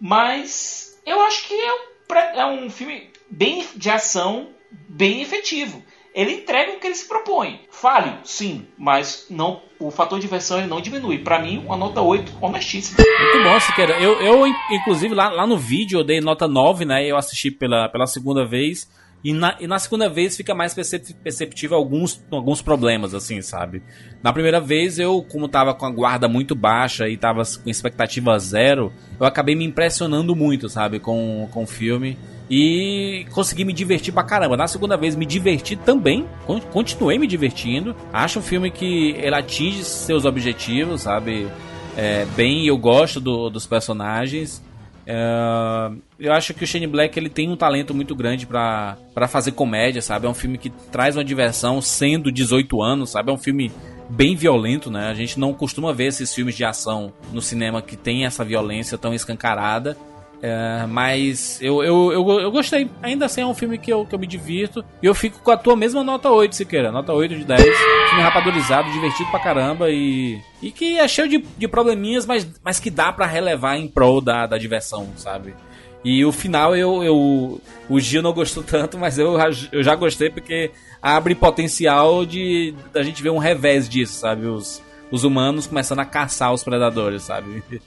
mas eu acho que é um, é um filme bem de ação, bem efetivo. ele entrega o que ele se propõe. Falho, sim, mas não o fator diversão ele não diminui. Pra mim, uma nota 8, honestíssima. Muito bom, Siqueira. Eu, eu inclusive, lá, lá no vídeo eu dei nota 9, né? Eu assisti pela, pela segunda vez. E na, e na segunda vez fica mais percep- perceptível alguns, alguns problemas, assim, sabe? Na primeira vez eu, como tava com a guarda muito baixa e tava com expectativa zero, eu acabei me impressionando muito, sabe, com, com o filme. E consegui me divertir pra caramba. Na segunda vez me diverti também. con- Continuei me divertindo. Acho um filme que ele atinge seus objetivos, sabe? É, bem, eu gosto do- dos personagens. É, eu acho que o Shane Black ele tem um talento muito grande pra fazer comédia, sabe? É um filme que traz uma diversão sendo 18 anos, sabe? É um filme bem violento, né? A gente não costuma ver esses filmes de ação no cinema que tem essa violência tão escancarada. É, mas eu, eu, eu, eu gostei. Ainda assim é um filme que eu, que eu me divirto. E eu fico com a tua mesma nota 8, Siqueira. Nota 8 de 10. Filme rapadorizado, divertido pra caramba. E, e que é cheio de, de probleminhas, mas, mas que dá pra relevar em prol da, da diversão, sabe? E o final eu, eu. O Gil não gostou tanto, mas eu, eu já gostei porque abre potencial de a gente ver um revés disso, sabe? Os, os humanos começando a caçar os predadores, sabe?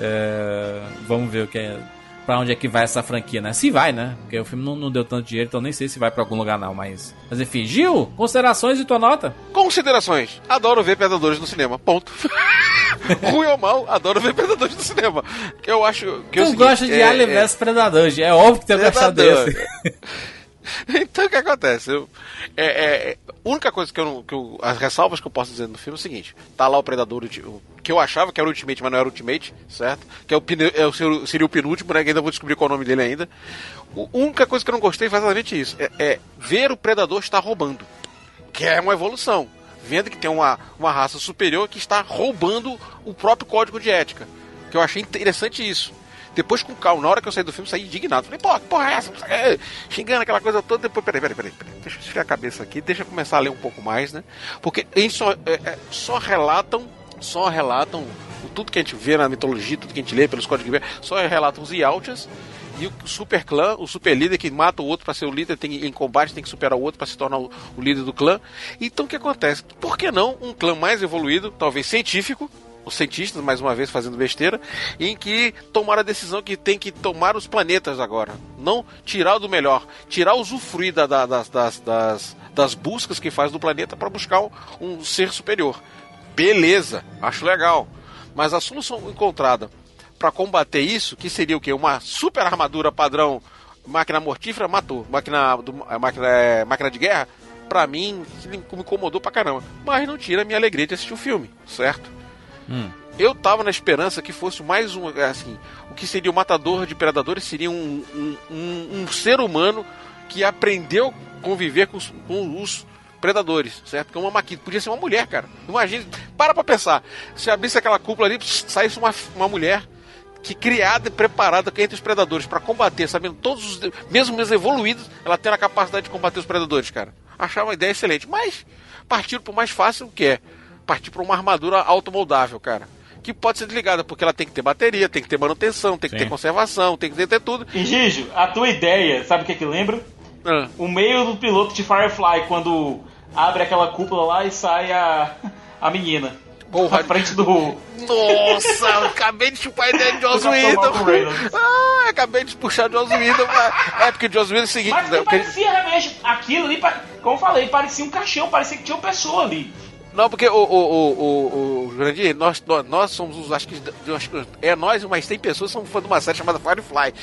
É, vamos ver o que é. Pra onde é que vai essa franquia, né? Se vai, né? Porque o filme não, não deu tanto dinheiro, então nem sei se vai pra algum lugar não, mas. Mas enfim, Gil, considerações e tua nota? Considerações. Adoro ver Predadores no cinema. Ponto. Ruim ou mal, adoro ver Predadores no cinema. Que eu acho que é o tu seguinte, gosta de é- Alien é- vs Predador, Gil. é óbvio que tu gostar desse. então o que acontece? Eu, é, é, é, a única coisa que eu, não- que eu. As ressalvas que eu posso dizer no filme é o seguinte: tá lá o Predador, o- que eu achava que era o Ultimate, mas não era o Ultimate, certo? Que é o, é o seria o penúltimo, né? Que ainda vou descobrir qual é o nome dele ainda. A única coisa que eu não gostei foi exatamente isso: é, é ver o Predador estar roubando. Que é uma evolução. Vendo que tem uma, uma raça superior que está roubando o próprio código de ética. Que eu achei interessante isso. Depois, com calma, na hora que eu saí do filme, saí indignado. Falei, pô, que porra é essa? Quê. Xingando aquela coisa toda. Depois, peraí, peraí, peraí, peraí. Deixa eu esfriar a cabeça aqui, deixa eu começar a ler um pouco mais, né? Porque eles só, é, é, só relatam, só relatam tudo que a gente vê na mitologia, tudo que a gente lê pelos códigos de só relatam os Yaltias e o super clã, o super líder que mata o outro para ser o líder, tem, em combate tem que superar o outro para se tornar o, o líder do clã. Então o que acontece? Por que não um clã mais evoluído, talvez científico, os cientistas, mais uma vez, fazendo besteira, em que tomaram a decisão que tem que tomar os planetas agora. Não tirar o do melhor, tirar usufruir da- da- das, das, das, das buscas que faz do planeta para buscar um, um ser superior. Beleza, acho legal. Mas a solução encontrada para combater isso, que seria o quê? Uma super armadura padrão máquina mortífera, matou. Máquina, do, a máquina, é, máquina de guerra, pra mim, me incomodou pra caramba. Mas não tira a minha alegria de assistir o filme, certo? Eu tava na esperança que fosse mais um, assim, o que seria o matador de predadores seria um, um, um, um ser humano que aprendeu a conviver com os, com os predadores, certo? Que é uma maquina, podia ser uma mulher, cara. Imagina, para pra pensar, se abrisse aquela cúpula ali, saísse uma, uma mulher que criada e preparada entre os predadores para combater, sabendo todos os, mesmo os evoluídos, ela tem a capacidade de combater os predadores, cara. Achava uma ideia excelente, mas partiram pro mais fácil, que é partir para uma armadura automoldável, cara. Que pode ser desligada, porque ela tem que ter bateria, tem que ter manutenção, tem que Sim. ter conservação, tem que ter, ter tudo. E Gijo, a tua ideia, sabe o que é que lembra? Ah, O meio do piloto de Firefly, quando abre aquela cúpula lá e sai a, a menina. Porra. Na frente do. Nossa, acabei de chupar a ideia de Joss Whedon. Ah, acabei de puxar Joss Whedon. mas- É, porque Joss Whedon é o seguinte, Mas né, porque- parecia realmente. Aquilo ali, como eu falei, parecia um caixão, parecia que tinha uma pessoa ali. Não, porque o, o, o, o, o Jurandir, nós, nós, somos os, acho que, acho que é nós, mas tem pessoas que são fã de uma série chamada Firefly.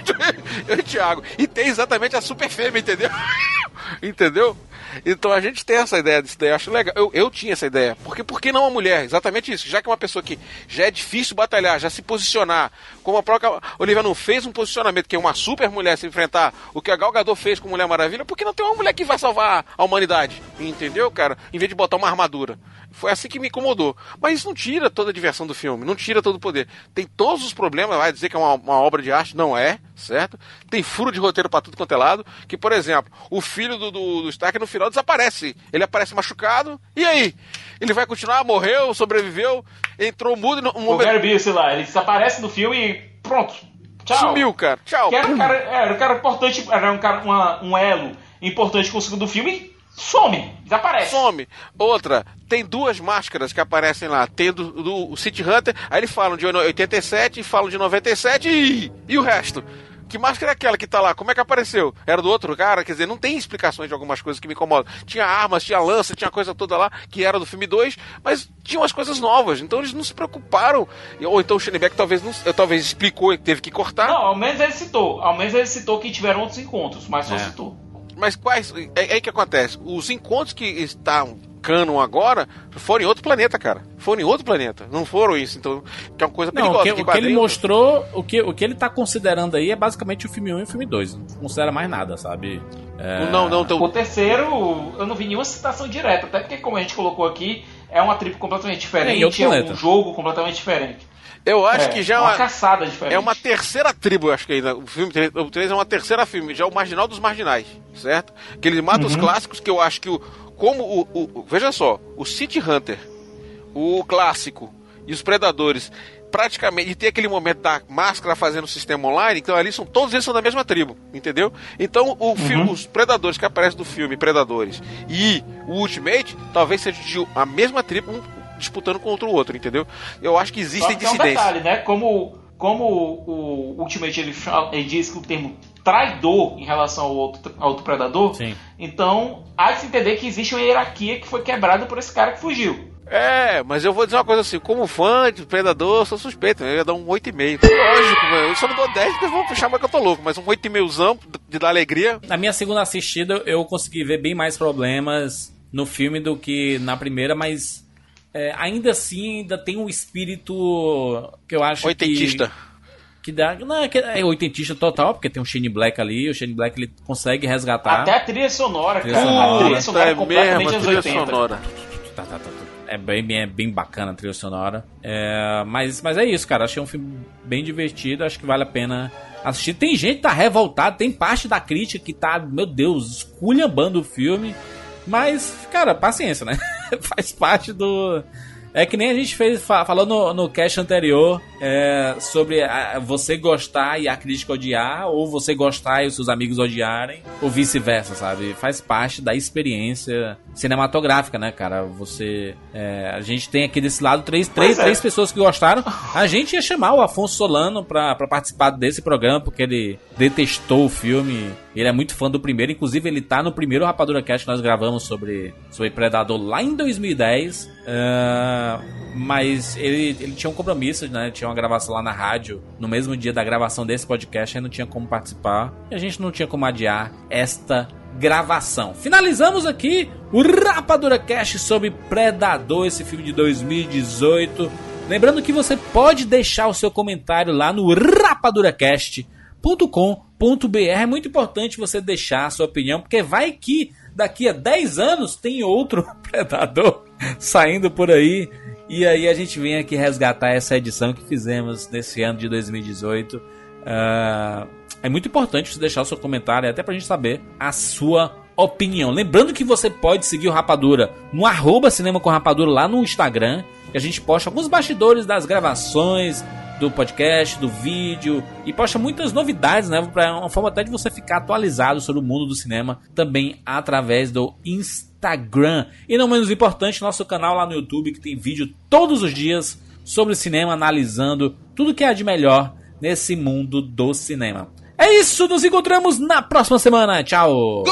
eu e o Thiago. E tem exatamente a super fêmea, entendeu? entendeu? Então a gente tem essa ideia disso daí, eu acho legal. Eu, eu tinha essa ideia. Porque por que não uma mulher? Exatamente isso. Já que é uma pessoa que já é difícil batalhar, já se posicionar, como a própria Olivia não fez um posicionamento, que é uma super mulher se enfrentar o que a Gal Gadot fez com Mulher Maravilha, por que não tem uma mulher que vai salvar a humanidade? Entendeu, cara? Em vez de botar uma armadura. Foi assim que me incomodou. Mas isso não tira toda a diversão do filme, não tira todo o poder. Tem todos os problemas, vai dizer que é uma, uma obra de arte, não é, certo? Tem furo de roteiro pra tudo quanto é lado. Que, por exemplo, o filho do, do, do Stark no final desaparece. Ele aparece machucado, e aí? Ele vai continuar? Morreu? Sobreviveu? Entrou mudo? No, um O. Gary Busey lá, ele desaparece no filme e pronto. Tchau. Sumiu, cara. Tchau. Que era um cara, era um cara importante, era um, cara, uma- um elo importante com o segundo filme. Some, desaparece. Some. Outra, tem duas máscaras que aparecem lá. Tem do, do City Hunter, aí eles falam de 87 e falam de 97 e, e o resto? Que máscara é aquela que tá lá? Como é que apareceu? Era do outro cara? Quer dizer, não tem explicações de algumas coisas que me incomodam. Tinha armas, tinha lança, tinha coisa toda lá que era do filme 2, mas tinha umas coisas novas. Então eles não se preocuparam. Ou então o Schneebeck talvez, não, talvez explicou e teve que cortar. Não, ao menos ele citou. Ao menos ele citou que tiveram outros encontros, mas só É. citou. Mas quais. É, é que acontece. Os encontros que estão canon agora foram em outro planeta, cara. Foram em outro planeta. Não foram isso. Então, que é uma coisa Não, perigosa. o que, que o que ele mostrou, o que, o que ele tá considerando aí é basicamente o filme 1 e o filme 2. Não considera mais nada, sabe? É, Não, não, então, O terceiro, eu não vi nenhuma citação direta, até porque, como a gente colocou aqui, é uma tribo completamente É, diferente, é, planeta. um jogo completamente diferente. Eu acho É, que já é uma uma, caçada diferente. é uma terceira tribo, eu acho que ainda. O filme 3, o 3 é uma terceira filme, já é o marginal dos marginais, certo? Que ele mata Uhum. os clássicos, que eu acho que o. Como o, o- Veja só, o City Hunter, o clássico e os predadores. Praticamente, e tem aquele momento da máscara fazendo o sistema online, então ali são todos eles são da mesma tribo, entendeu? Então o filme, os predadores que aparecem do filme Predadores e o Ultimate talvez seja de a mesma tribo um disputando contra o outro, entendeu? Eu acho que Só existem que é um dissidências. detalhe, né? Como, como o Ultimate ele, ele diz que o termo traidor em relação ao outro, ao outro predador, Sim. então há de se entender que existe uma hierarquia que foi quebrada por esse cara que fugiu. É, mas eu vou dizer uma coisa assim, como fã de Predador, eu sou suspeito, eu ia dar um 8,5. Lógico, velho, eu só não dou 10 porque vão puxar mais que eu tô louco, mas um 8,5zão de dar alegria. Na minha segunda assistida, eu consegui ver bem mais problemas no filme do que na primeira, mas é, ainda assim ainda tem um espírito que eu acho Oitentista. que, que dá. Não, é, que é oitentista total, porque tem um Shane Black ali, o Shane Black ele consegue resgatar. Até a trilha sonora, Trilha cara. sonora. A trilha sonora é completamente mesmo, a trilha 80. sonora. Tá, tá, tá, tá. É bem, bem, é bem bacana a trilha sonora. É, mas, mas é isso, cara. Achei um filme bem divertido. Acho que vale a pena assistir. Tem gente que tá revoltada, tem parte da crítica que tá, meu Deus, esculhambando o filme. Mas, cara, paciência, né? Faz parte do. É que nem a gente fez, fa- falou no, no cast anterior é, sobre a- você gostar e a crítica odiar, ou você gostar e os seus amigos odiarem, ou vice-versa, sabe? Faz parte da experiência cinematográfica, né, cara? Você. é, a gente tem aqui desse lado três, três, é. três pessoas que gostaram. A gente ia chamar o Afonso Solano pra, pra participar desse programa, porque ele detestou o filme. Ele é muito fã do primeiro, inclusive ele tá no primeiro Rapadura Cast que nós gravamos sobre, sobre Predador lá em 2010. Ah, mas ele, ele tinha um compromisso, né? Tinha uma gravação lá na rádio no mesmo dia da gravação desse podcast, aí não tinha como participar. E a gente não tinha como adiar esta gravação. Finalizamos aqui o Rapadura Cast sobre Predador, esse filme de 2018. Lembrando que você pode deixar o seu comentário lá no rapaduracast.com.br. É muito importante você deixar a sua opinião, porque vai que daqui a 10 anos tem outro Predador saindo por aí. E aí a gente vem aqui resgatar essa edição que fizemos nesse ano de 2018. Ah, é muito importante você deixar o seu comentário, até pra gente saber a sua opinião. Lembrando que você pode seguir o Rapadura no arroba Cinema com Rapadura lá no Instagram. Que a gente posta alguns bastidores das gravações, do podcast, do vídeo e posta muitas novidades, né? Para uma forma até de você ficar atualizado sobre o mundo do cinema também através do Instagram. E não menos importante, nosso canal lá no YouTube que tem vídeo todos os dias sobre cinema, analisando tudo que há de melhor nesse mundo do cinema. É isso, nos encontramos na próxima semana. Tchau.